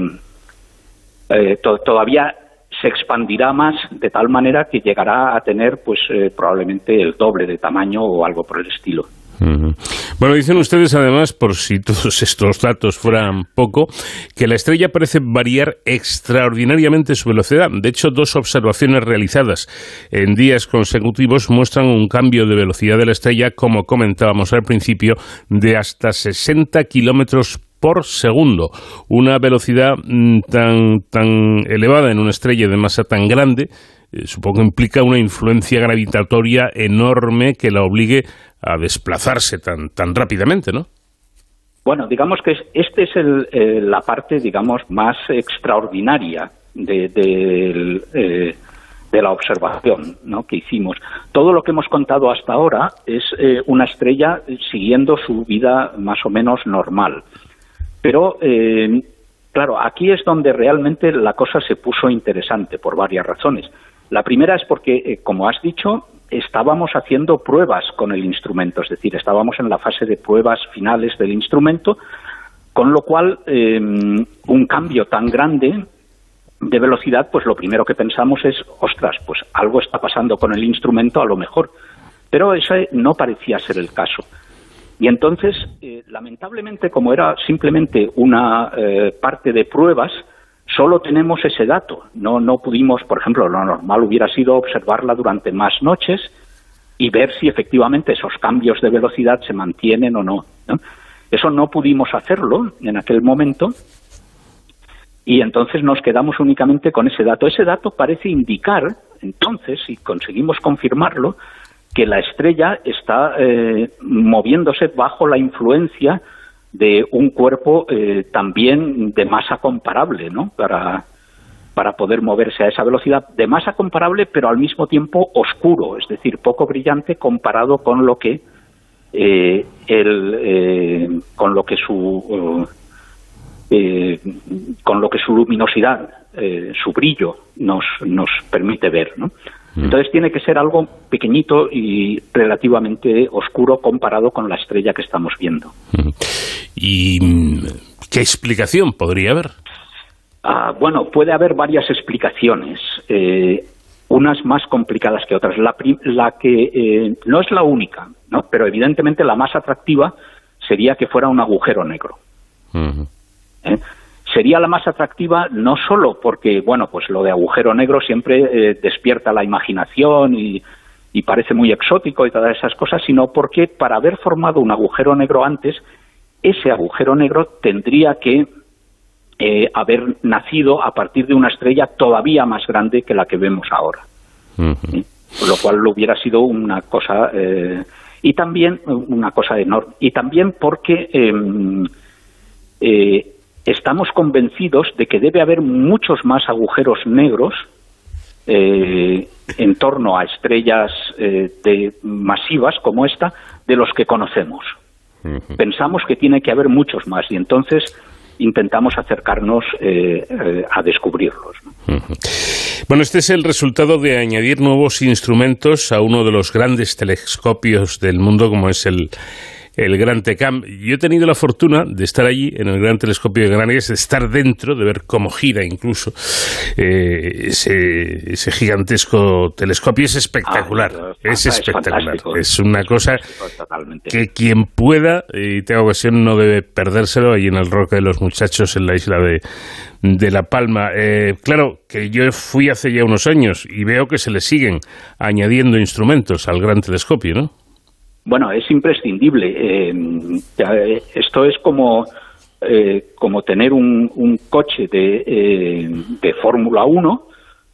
eh, to- todavía se expandirá más de tal manera que llegará a tener pues eh, probablemente el doble de tamaño o algo por el estilo. Bueno, dicen ustedes además, por si todos (laughs) estos datos fueran poco, que la estrella parece variar extraordinariamente su velocidad. De hecho, dos observaciones realizadas en días consecutivos muestran un cambio de velocidad de la estrella, como comentábamos al principio, de hasta 60 kilómetros por segundo. Una velocidad mm, tan, tan elevada en una estrella de masa tan grande eh, supongo que implica una influencia gravitatoria enorme que la obligue a desplazarse tan, tan rápidamente, ¿no? Bueno, digamos que es- este es el, eh, la parte, digamos, más extraordinaria eh, de la observación ¿no? que hicimos. Todo lo que hemos contado hasta ahora es una estrella siguiendo su vida más o menos normal. Pero, claro, aquí es donde realmente la cosa se puso interesante por varias razones. La primera es porque, eh, como has dicho, estábamos haciendo pruebas con el instrumento, es decir, estábamos en la fase de pruebas finales del instrumento, con lo cual eh, un cambio tan grande de velocidad, pues lo primero que pensamos es, ostras, pues algo está pasando con el instrumento a lo mejor. Pero ese no parecía ser el caso. Y entonces, eh, lamentablemente, como era simplemente una eh, parte de pruebas, solo tenemos ese dato. No, no pudimos, por ejemplo, lo normal hubiera sido observarla durante más noches y ver si efectivamente esos cambios de velocidad se mantienen o no. Eso no pudimos hacerlo en aquel momento y entonces nos quedamos únicamente con ese dato. Ese dato parece indicar, entonces, si conseguimos confirmarlo, que la estrella está eh, moviéndose bajo la influencia de un cuerpo eh, también de masa comparable, ¿no? Para, para poder moverse a esa velocidad de masa comparable, pero al mismo tiempo oscuro, es decir, poco brillante comparado con lo que eh, el, eh, con lo que su eh, con lo que su luminosidad, eh, su brillo nos, nos permite ver, ¿no? Entonces tiene que ser algo pequeñito y relativamente oscuro comparado con la estrella que estamos viendo. ¿Y mm, qué explicación podría haber? Ah, bueno, puede haber varias explicaciones, eh, unas más complicadas que otras. La, la que eh, no es la única, ¿no? pero evidentemente la más atractiva sería que fuera un agujero negro. ¿eh? Sería la más atractiva no solo porque, bueno, pues lo de agujero negro siempre eh, despierta la imaginación y, y parece muy exótico y todas esas cosas, sino porque para haber formado un agujero negro antes, ese agujero negro tendría que eh, haber nacido a partir de una estrella todavía más grande que la que vemos ahora. lo cual hubiera sido una cosa eh, y también una cosa enorme. Y también porque em, eh, estamos convencidos de que debe haber muchos más agujeros negros eh, en torno a estrellas eh, de, masivas como esta de los que conocemos. Pensamos que tiene que haber muchos más y entonces intentamos acercarnos eh, eh, a descubrirlos. ¿no? Bueno, este es el resultado de añadir nuevos instrumentos a uno de los grandes telescopios del mundo, como es el, el Gran Tecam. Yo he tenido la fortuna de estar allí, en el Gran Telescopio de Canarias, de estar dentro, de ver cómo gira incluso eh, ese, ese gigantesco telescopio. Es espectacular, es Ah, es espectacular. Es una cosa Totalmente. que quien pueda y tenga ocasión no debe perdérselo ahí en el Roque de los Muchachos en la isla de, de La Palma. Eh, claro que yo fui hace ya unos años y veo que se le siguen añadiendo instrumentos al gran telescopio, ¿no? Bueno, es imprescindible. Eh, eh, esto es como, eh, como tener un, un coche de, eh, de Fórmula 1,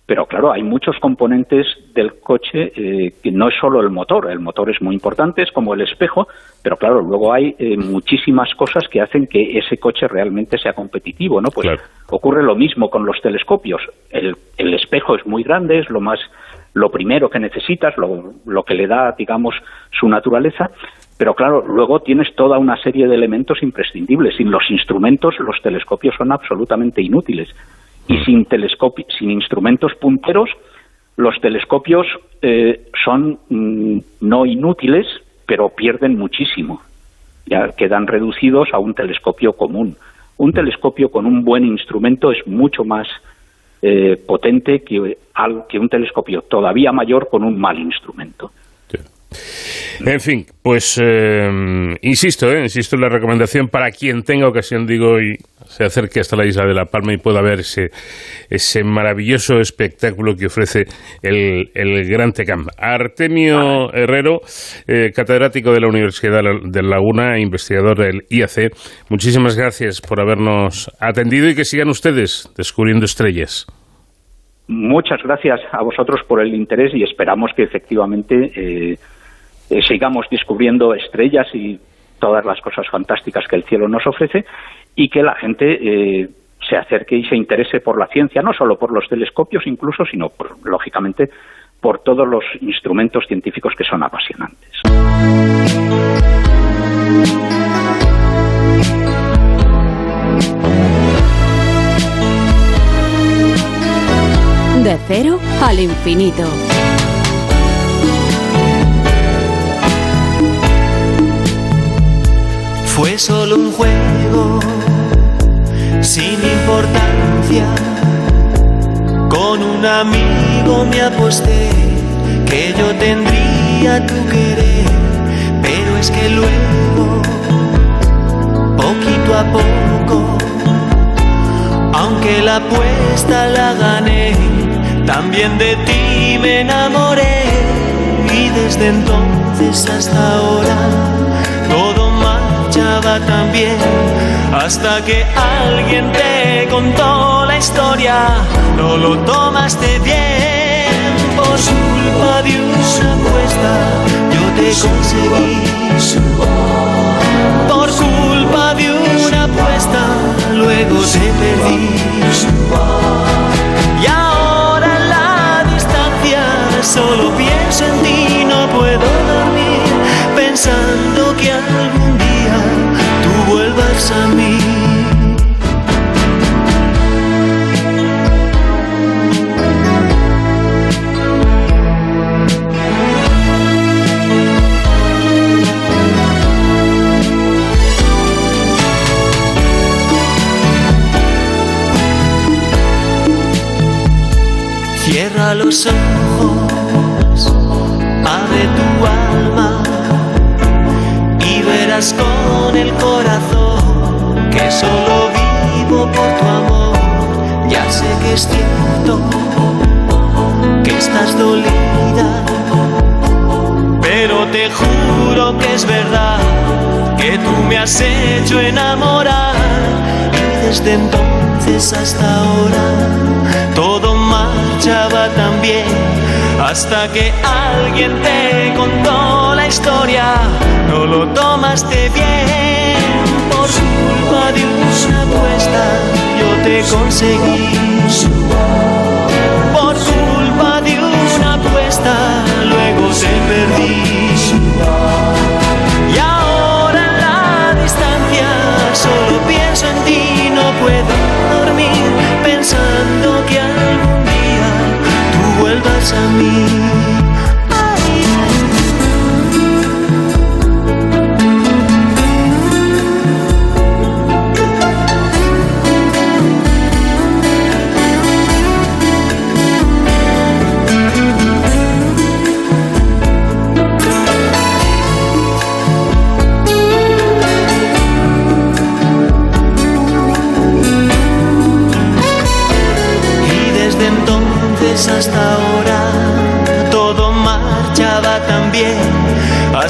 pero claro, hay muchos componentes del coche eh, que no es solo el motor. El motor es muy importante, es como el espejo, pero claro, luego hay muchísimas cosas que hacen que ese coche realmente sea competitivo, ¿no? Pues ocurre lo mismo con los telescopios. El, el espejo es muy grande, es lo más lo primero que necesitas, lo, lo que le da, digamos, su naturaleza, pero claro, luego tienes toda una serie de elementos imprescindibles. Sin los instrumentos, los telescopios son absolutamente inútiles. Y sin, telescopi sin instrumentos punteros, los telescopios eh, son mm, no inútiles, pero pierden muchísimo. Ya quedan reducidos a un telescopio común. Un telescopio con un buen instrumento es mucho más eh, potente que, que un telescopio todavía mayor con un mal instrumento. En fin, pues eh, insisto, eh, insisto en la recomendación para quien tenga ocasión, digo, y se acerque hasta la isla de La Palma y pueda ver ese, ese maravilloso espectáculo que ofrece el, el Gran Tecam. Artemio Herrero, eh, catedrático de la Universidad de Laguna, e investigador del IAC, muchísimas gracias por habernos atendido y que sigan ustedes descubriendo estrellas. Muchas gracias a vosotros por el interés y esperamos que efectivamente eh, sigamos descubriendo estrellas y todas las cosas fantásticas que el cielo nos ofrece y que la gente eh, se acerque y se interese por la ciencia, no solo por los telescopios incluso, sino por, lógicamente por todos los instrumentos científicos que son apasionantes. De cero al infinito. Fue solo un juego sin importancia. Con un amigo me aposté que yo tendría tu querer, pero es que luego, poquito a poco, aunque la apuesta la gané, también de ti me enamoré y desde entonces hasta ahora bien hasta que alguien te contó la historia, no lo tomaste bien por culpa de una apuesta, yo te conseguí. Por culpa de una apuesta, luego te perdí. Y ahora la distancia solo pienso en ti, Los ojos, abre tu alma y verás con el corazón que solo vivo por tu amor. Ya sé que es cierto que estás dolida, pero te juro que es verdad que tú me has hecho enamorar y desde entonces hasta ahora todo hasta que alguien te contó la historia. No lo tomaste bien por culpa de una apuesta. Yo te conseguí por culpa de una apuesta. Luego te perdí. Y ahora en la distancia solo pienso en ti, no puedo tú vuelvas a mí.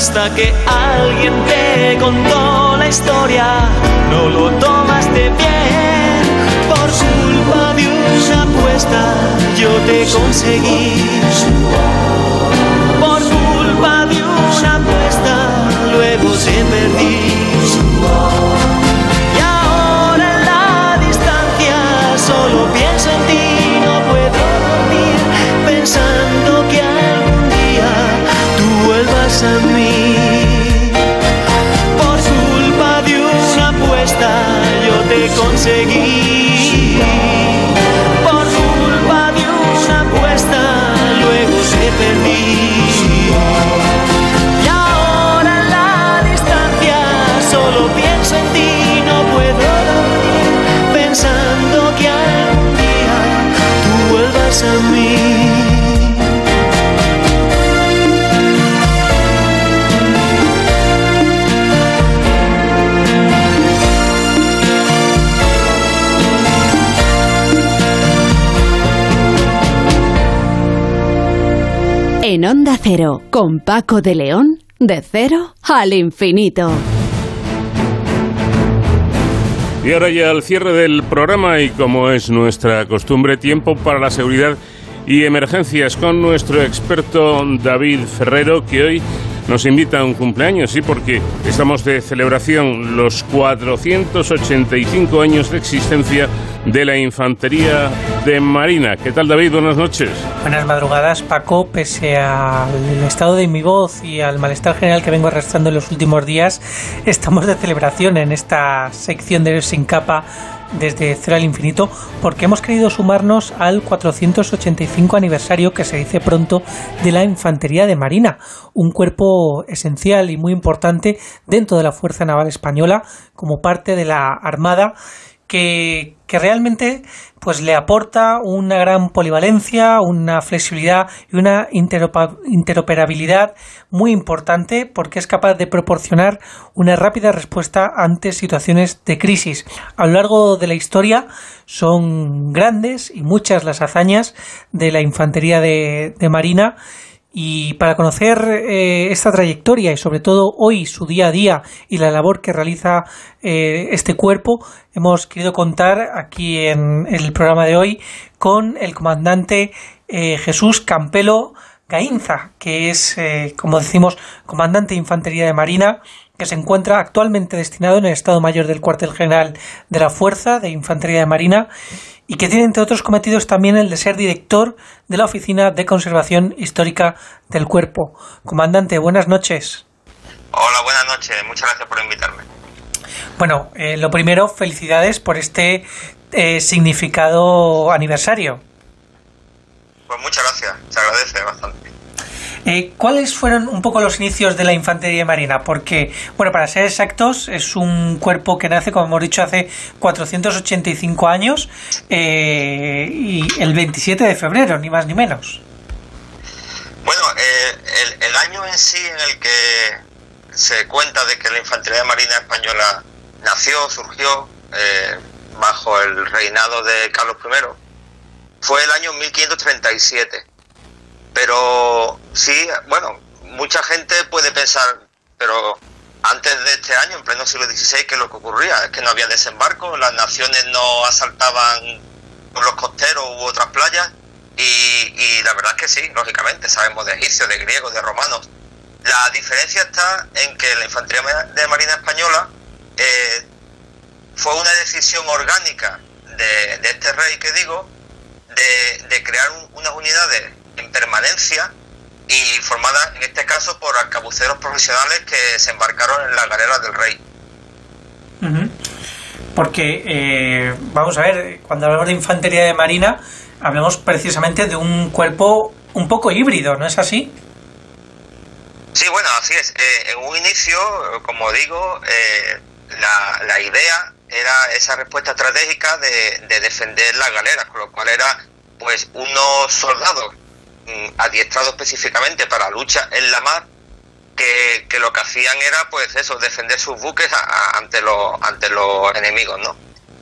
Hasta que alguien te contó la historia. No lo tomaste bien por culpa de una apuesta. Yo te conseguí por culpa de una apuesta. Luego te perdí. Te conseguí. Cero, con Paco de León, de cero al infinito. Y ahora ya al cierre del programa y como es nuestra costumbre, tiempo para la seguridad y emergencias con nuestro experto David Ferrero, que hoy nos invita a un cumpleaños, sí, porque estamos de celebración los 485 años de existencia de la Infantería de Marina. ¿Qué tal, David? Buenas noches. Buenas madrugadas, Paco. Pese al estado de mi voz y al malestar general que vengo arrastrando en los últimos días, estamos de celebración en esta sección de Sin Capa desde Cero al Infinito porque hemos querido sumarnos al 485 aniversario que se dice pronto de la Infantería de Marina, un cuerpo esencial y muy importante dentro de la Fuerza Naval Española como parte de la Armada que, realmente pues le aporta una gran polivalencia, una flexibilidad y una interoperabilidad muy importante porque es capaz de proporcionar una rápida respuesta ante situaciones de crisis. A lo largo de la historia son grandes y muchas las hazañas de la infantería de Marina y para conocer eh, esta trayectoria y sobre todo hoy su día a día y la labor que realiza eh, este cuerpo, hemos querido contar aquí en, el programa de hoy con el comandante eh, Jesús Campelo Gainza, que es, eh, como decimos, comandante de Infantería de Marina, que se encuentra actualmente destinado en el Estado Mayor del Cuartel General de la Fuerza de Infantería de Marina y que tiene, entre otros cometidos, también el de ser director de la Oficina de Conservación Histórica del Cuerpo. Comandante, buenas noches. Hola, buenas noches. Muchas gracias por invitarme. Bueno, eh, lo primero, felicidades por este eh, significado aniversario. Pues muchas gracias. Se agradece bastante. Eh, ¿Cuáles fueron un poco los inicios de la Infantería Marina? Porque, bueno, para ser exactos, es un cuerpo que nace, como hemos dicho, hace 485 años eh, y el 27 de febrero, ni más ni menos. Bueno, eh, el, el año en sí en el que se cuenta de que la Infantería Marina Española nació, surgió eh, bajo el reinado de Carlos I, fue el año 1537. Pero sí, bueno, mucha gente puede pensar, pero antes de este año, en pleno siglo XVI, ¿qué es lo que ocurría? Es que no había desembarco, las naciones no asaltaban los costeros u otras playas, y, la verdad es que sí, lógicamente, sabemos de egipcios, de griegos, de romanos. La diferencia está en que la Infantería de Marina Española eh, fue una decisión orgánica de, este rey que digo, de, crear un- unas unidades en permanencia y formadas en este caso por arcabuceros profesionales que se embarcaron en las galeras del rey. Porque, eh, vamos a ver, cuando hablamos de Infantería de Marina, hablamos precisamente de un cuerpo un poco híbrido, ¿no es así? Sí, bueno, así es. Eh, en un inicio, como digo, eh, la, la idea era esa respuesta estratégica de, de defender las galeras, con lo cual era pues unos soldados mm, adiestrados específicamente para lucha en la mar que, lo que hacían era pues eso, defender sus buques a- ante los ante los enemigos, ¿no?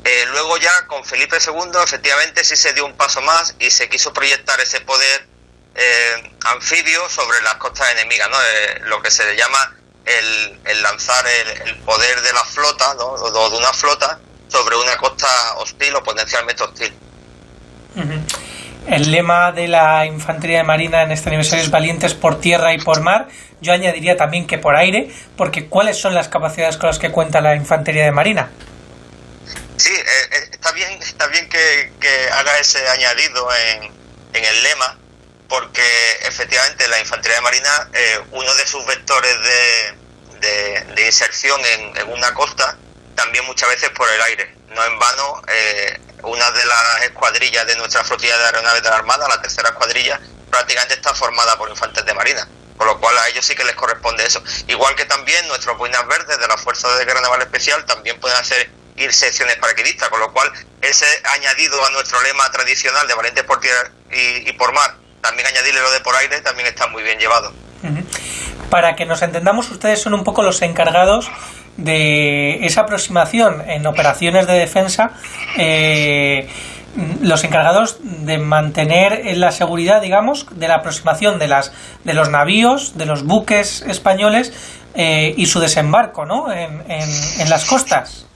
Eh, luego ya con Felipe II efectivamente sí se dio un paso más y se quiso proyectar ese poder eh, anfibios sobre las costas enemigas, ¿no? Eh, lo que se llama el, lanzar el, el poder de la flota, ¿no? o de una flota, sobre una costa hostil o potencialmente hostil. El lema de la Infantería de Marina en este aniversario es valientes por tierra y por mar. Yo añadiría también que por aire, porque ¿cuáles son las capacidades con las que cuenta la Infantería de Marina? Sí, eh, eh, está bien, está bien que, que haga ese añadido en, en el lema, porque efectivamente la Infantería de Marina, eh, uno de sus vectores de, de, de inserción en, en una costa, también muchas veces por el aire. No en vano, eh, una de las escuadrillas de nuestra flotilla de aeronaves de la Armada, la tercera escuadrilla, prácticamente está formada por infantes de marina, con lo cual a ellos sí que les corresponde eso. Igual que también nuestros boinas verdes de la Fuerza de Guerra Naval Especial también pueden hacer ir secciones paraquedistas, con lo cual ese añadido a nuestro lema tradicional de valientes por tierra y por mar, también añadirle lo de por aire, también está muy bien llevado. Para que nos entendamos, ustedes son un poco los encargados de esa aproximación en operaciones de defensa, eh, los encargados de mantener la seguridad, digamos, de la aproximación de las de los navíos, de los buques españoles eh, y su desembarco, ¿no? En, en, en las costas.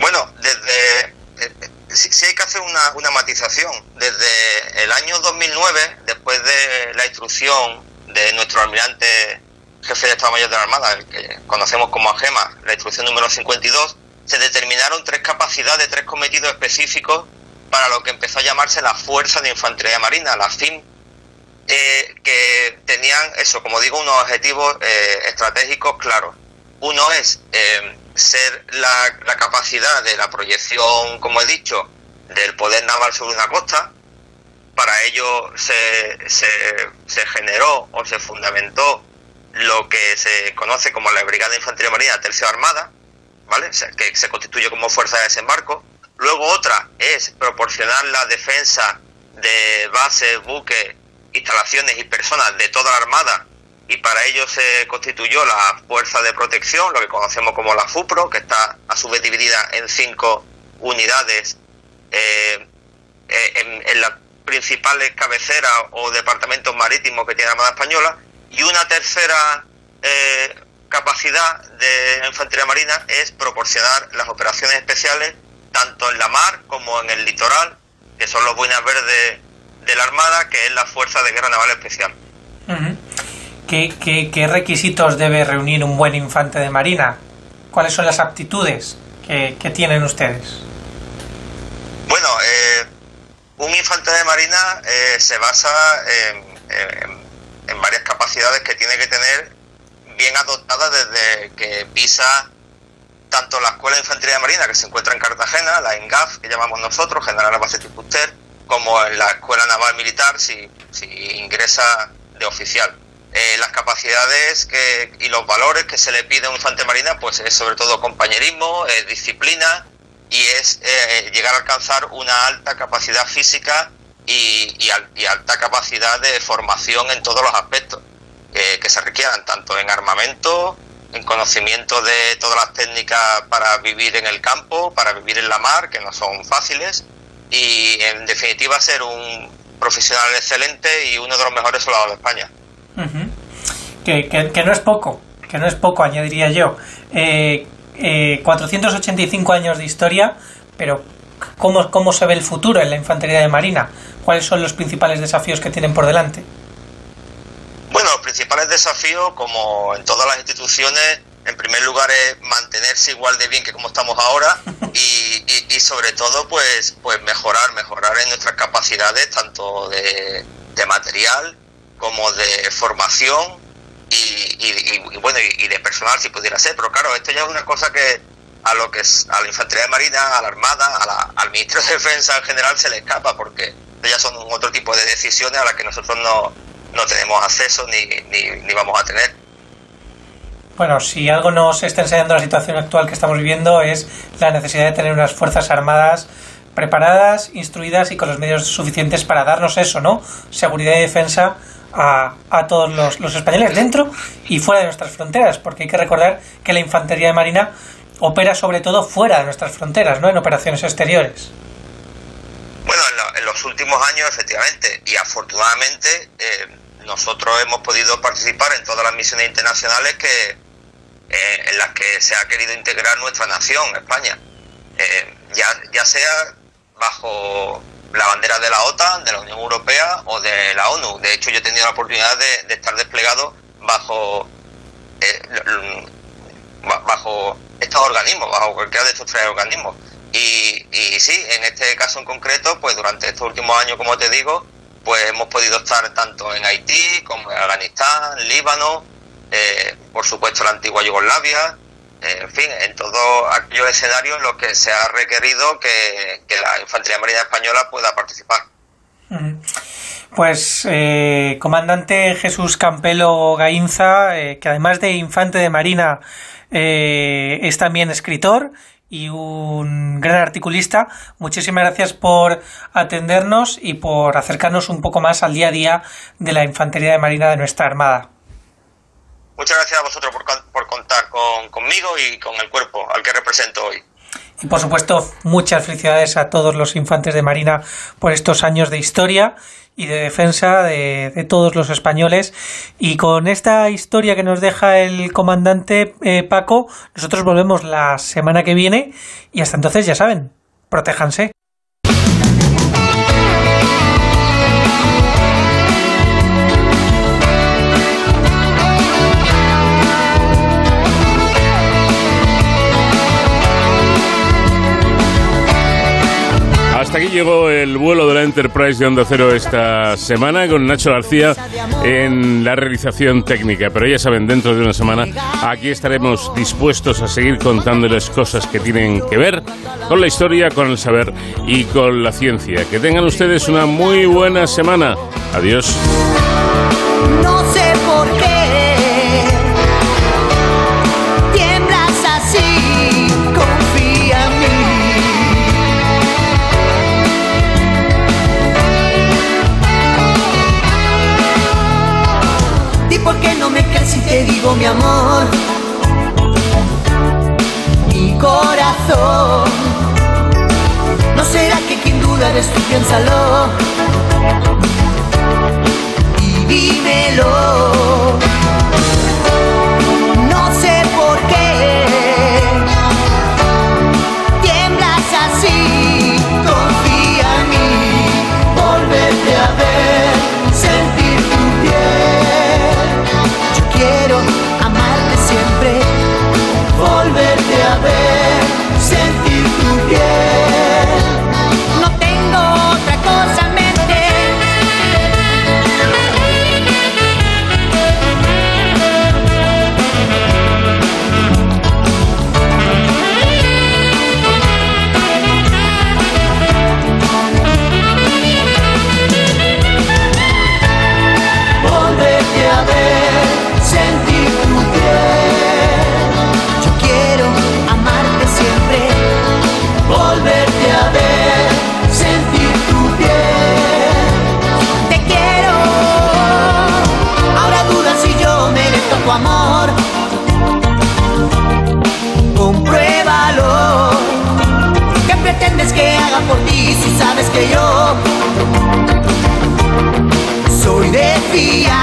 Bueno, desde eh, sí, sí hay que hacer una, una matización. Desde el año 2009, después de la instrucción de nuestro almirante jefe de Estado Mayor de la Armada, el que conocemos como AGEMA, la instrucción número 52, se determinaron tres capacidades, tres cometidos específicos para lo que empezó a llamarse la Fuerza de Infantería Marina, la FIM, eh, que tenían eso, como digo, unos objetivos eh, estratégicos claros. Uno es eh, ser la, capacidad de la proyección, como he dicho, del poder naval sobre una costa. Para ello se, se generó o se fundamentó lo que se conoce como la Brigada de Infantería Marina Tercia Armada, ¿vale? Que se constituye como fuerza de desembarco. Luego otra es proporcionar la defensa de bases, buques, instalaciones y personas de toda la Armada y para ello se constituyó la Fuerza de Protección, lo que conocemos como la FUPRO, que está a su vez dividida en cinco unidades eh, eh, en las principales cabeceras o departamentos marítimos que tiene la Armada Española y una tercera eh, capacidad de infantería marina es proporcionar las operaciones especiales tanto en la mar como en el litoral, que son los buenas verdes de la Armada, que es la Fuerza de Guerra Naval Especial. ¿Qué, qué, qué requisitos debe reunir un buen infante de marina? ¿Cuáles son las aptitudes que, que tienen ustedes? Bueno, eh, un infante de marina eh, se basa en, en- en varias capacidades que tiene que tener bien adoptadas desde que pisa tanto la Escuela de Infantería de Marina, que se encuentra en Cartagena, la ENGAF, que llamamos nosotros, General Albacete Fuster, como en la Escuela Naval Militar, si, si ingresa de oficial. Eh, las capacidades que, y los valores que se le pide a un infante marina, pues es sobre todo compañerismo, es disciplina y es eh, llegar a alcanzar una alta capacidad física y, y al- y alta capacidad de formación en todos los aspectos que se requieran, tanto en armamento, en conocimiento de todas las técnicas para vivir en el campo, para vivir en la mar, que no son fáciles, y en definitiva ser un profesional excelente y uno de los mejores soldados de España. Que, que- que no es poco, que no es poco, añadiría yo. Eh, eh, 485 años de historia, pero ¿cómo, ¿cómo se ve el futuro en la infantería de marina? ¿Cuáles son los principales desafíos que tienen por delante? Bueno, los principales desafíos, como en todas las instituciones, en primer lugar es mantenerse igual de bien que como estamos ahora (laughs) y, y- y sobre todo pues pues mejorar, mejorar en nuestras capacidades tanto de, de material como de formación y, y- y- bueno y, de personal si pudiera ser, pero claro, esto ya es una cosa que a lo que es a la infantería de marina, a la armada, a la- al ministro de defensa en general se le escapa porque ya son otro tipo de decisiones a las que nosotros no, no tenemos acceso ni, ni, ni vamos a tener. Bueno, si algo nos está enseñando la situación actual que estamos viviendo es la necesidad de tener unas fuerzas armadas preparadas, instruidas y con los medios suficientes para darnos eso, ¿no? Seguridad y defensa a, a todos los, los españoles dentro y fuera de nuestras fronteras, porque hay que recordar que la infantería de marina opera sobre todo fuera de nuestras fronteras, ¿no? En operaciones exteriores. En, lo- en los últimos años, efectivamente, y afortunadamente, eh, nosotros hemos podido participar en todas las misiones internacionales que eh, en las que se ha querido integrar nuestra nación, España, Eh, ya, ya sea bajo la bandera de la OTAN, de la Unión Europea o de la ONU. De hecho, yo he tenido la oportunidad de, de estar desplegado bajo bajo estos organismos, bajo cualquiera de estos tres organismos. Y, sí, en este caso en concreto, pues durante estos últimos años, como te digo, pues hemos podido estar tanto en Haití como en Afganistán, Líbano, eh, por supuesto la antigua Yugoslavia, eh, en fin, en todos aquellos escenarios en los que se ha requerido que, la Infantería Marina Española pueda participar. Pues, eh, comandante Jesús Campelo Gainza, eh, que además de infante de Marina es también escritor y un gran articulista. Muchísimas gracias por atendernos y por acercarnos un poco más al día a día de la Infantería de Marina de nuestra Armada. Muchas gracias a vosotros por, por contar con, conmigo y con el cuerpo al que represento hoy. Y por supuesto, muchas felicidades a todos los infantes de Marina por estos años de historia y de defensa de, todos los españoles. Y con esta historia que nos deja el comandante eh, Paco, nosotros volvemos la semana que viene y hasta entonces ya saben, protéjanse. Hasta aquí llegó el vuelo de la Enterprise de Onda Cero esta semana con Nacho García en la realización técnica. Pero ya saben, dentro de una semana aquí estaremos dispuestos a seguir contándoles cosas que tienen que ver con la historia, con el saber y con la ciencia. Que tengan ustedes una muy buena semana. Adiós. Digo mi amor, mi corazón. No será que quien duda eres tú, piénsalo y dímelo. Pretendes que haga por ti si sabes que yo soy de fiar.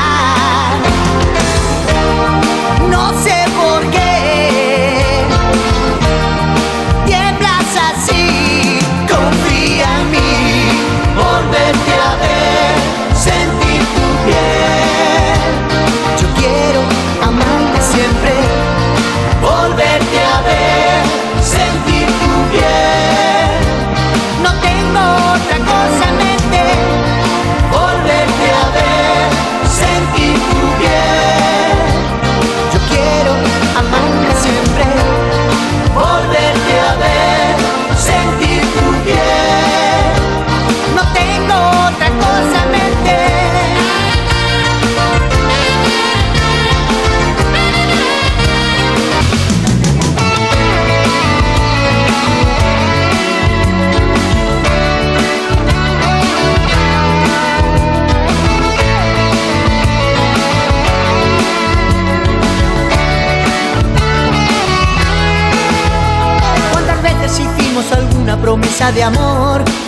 Promesa de amor?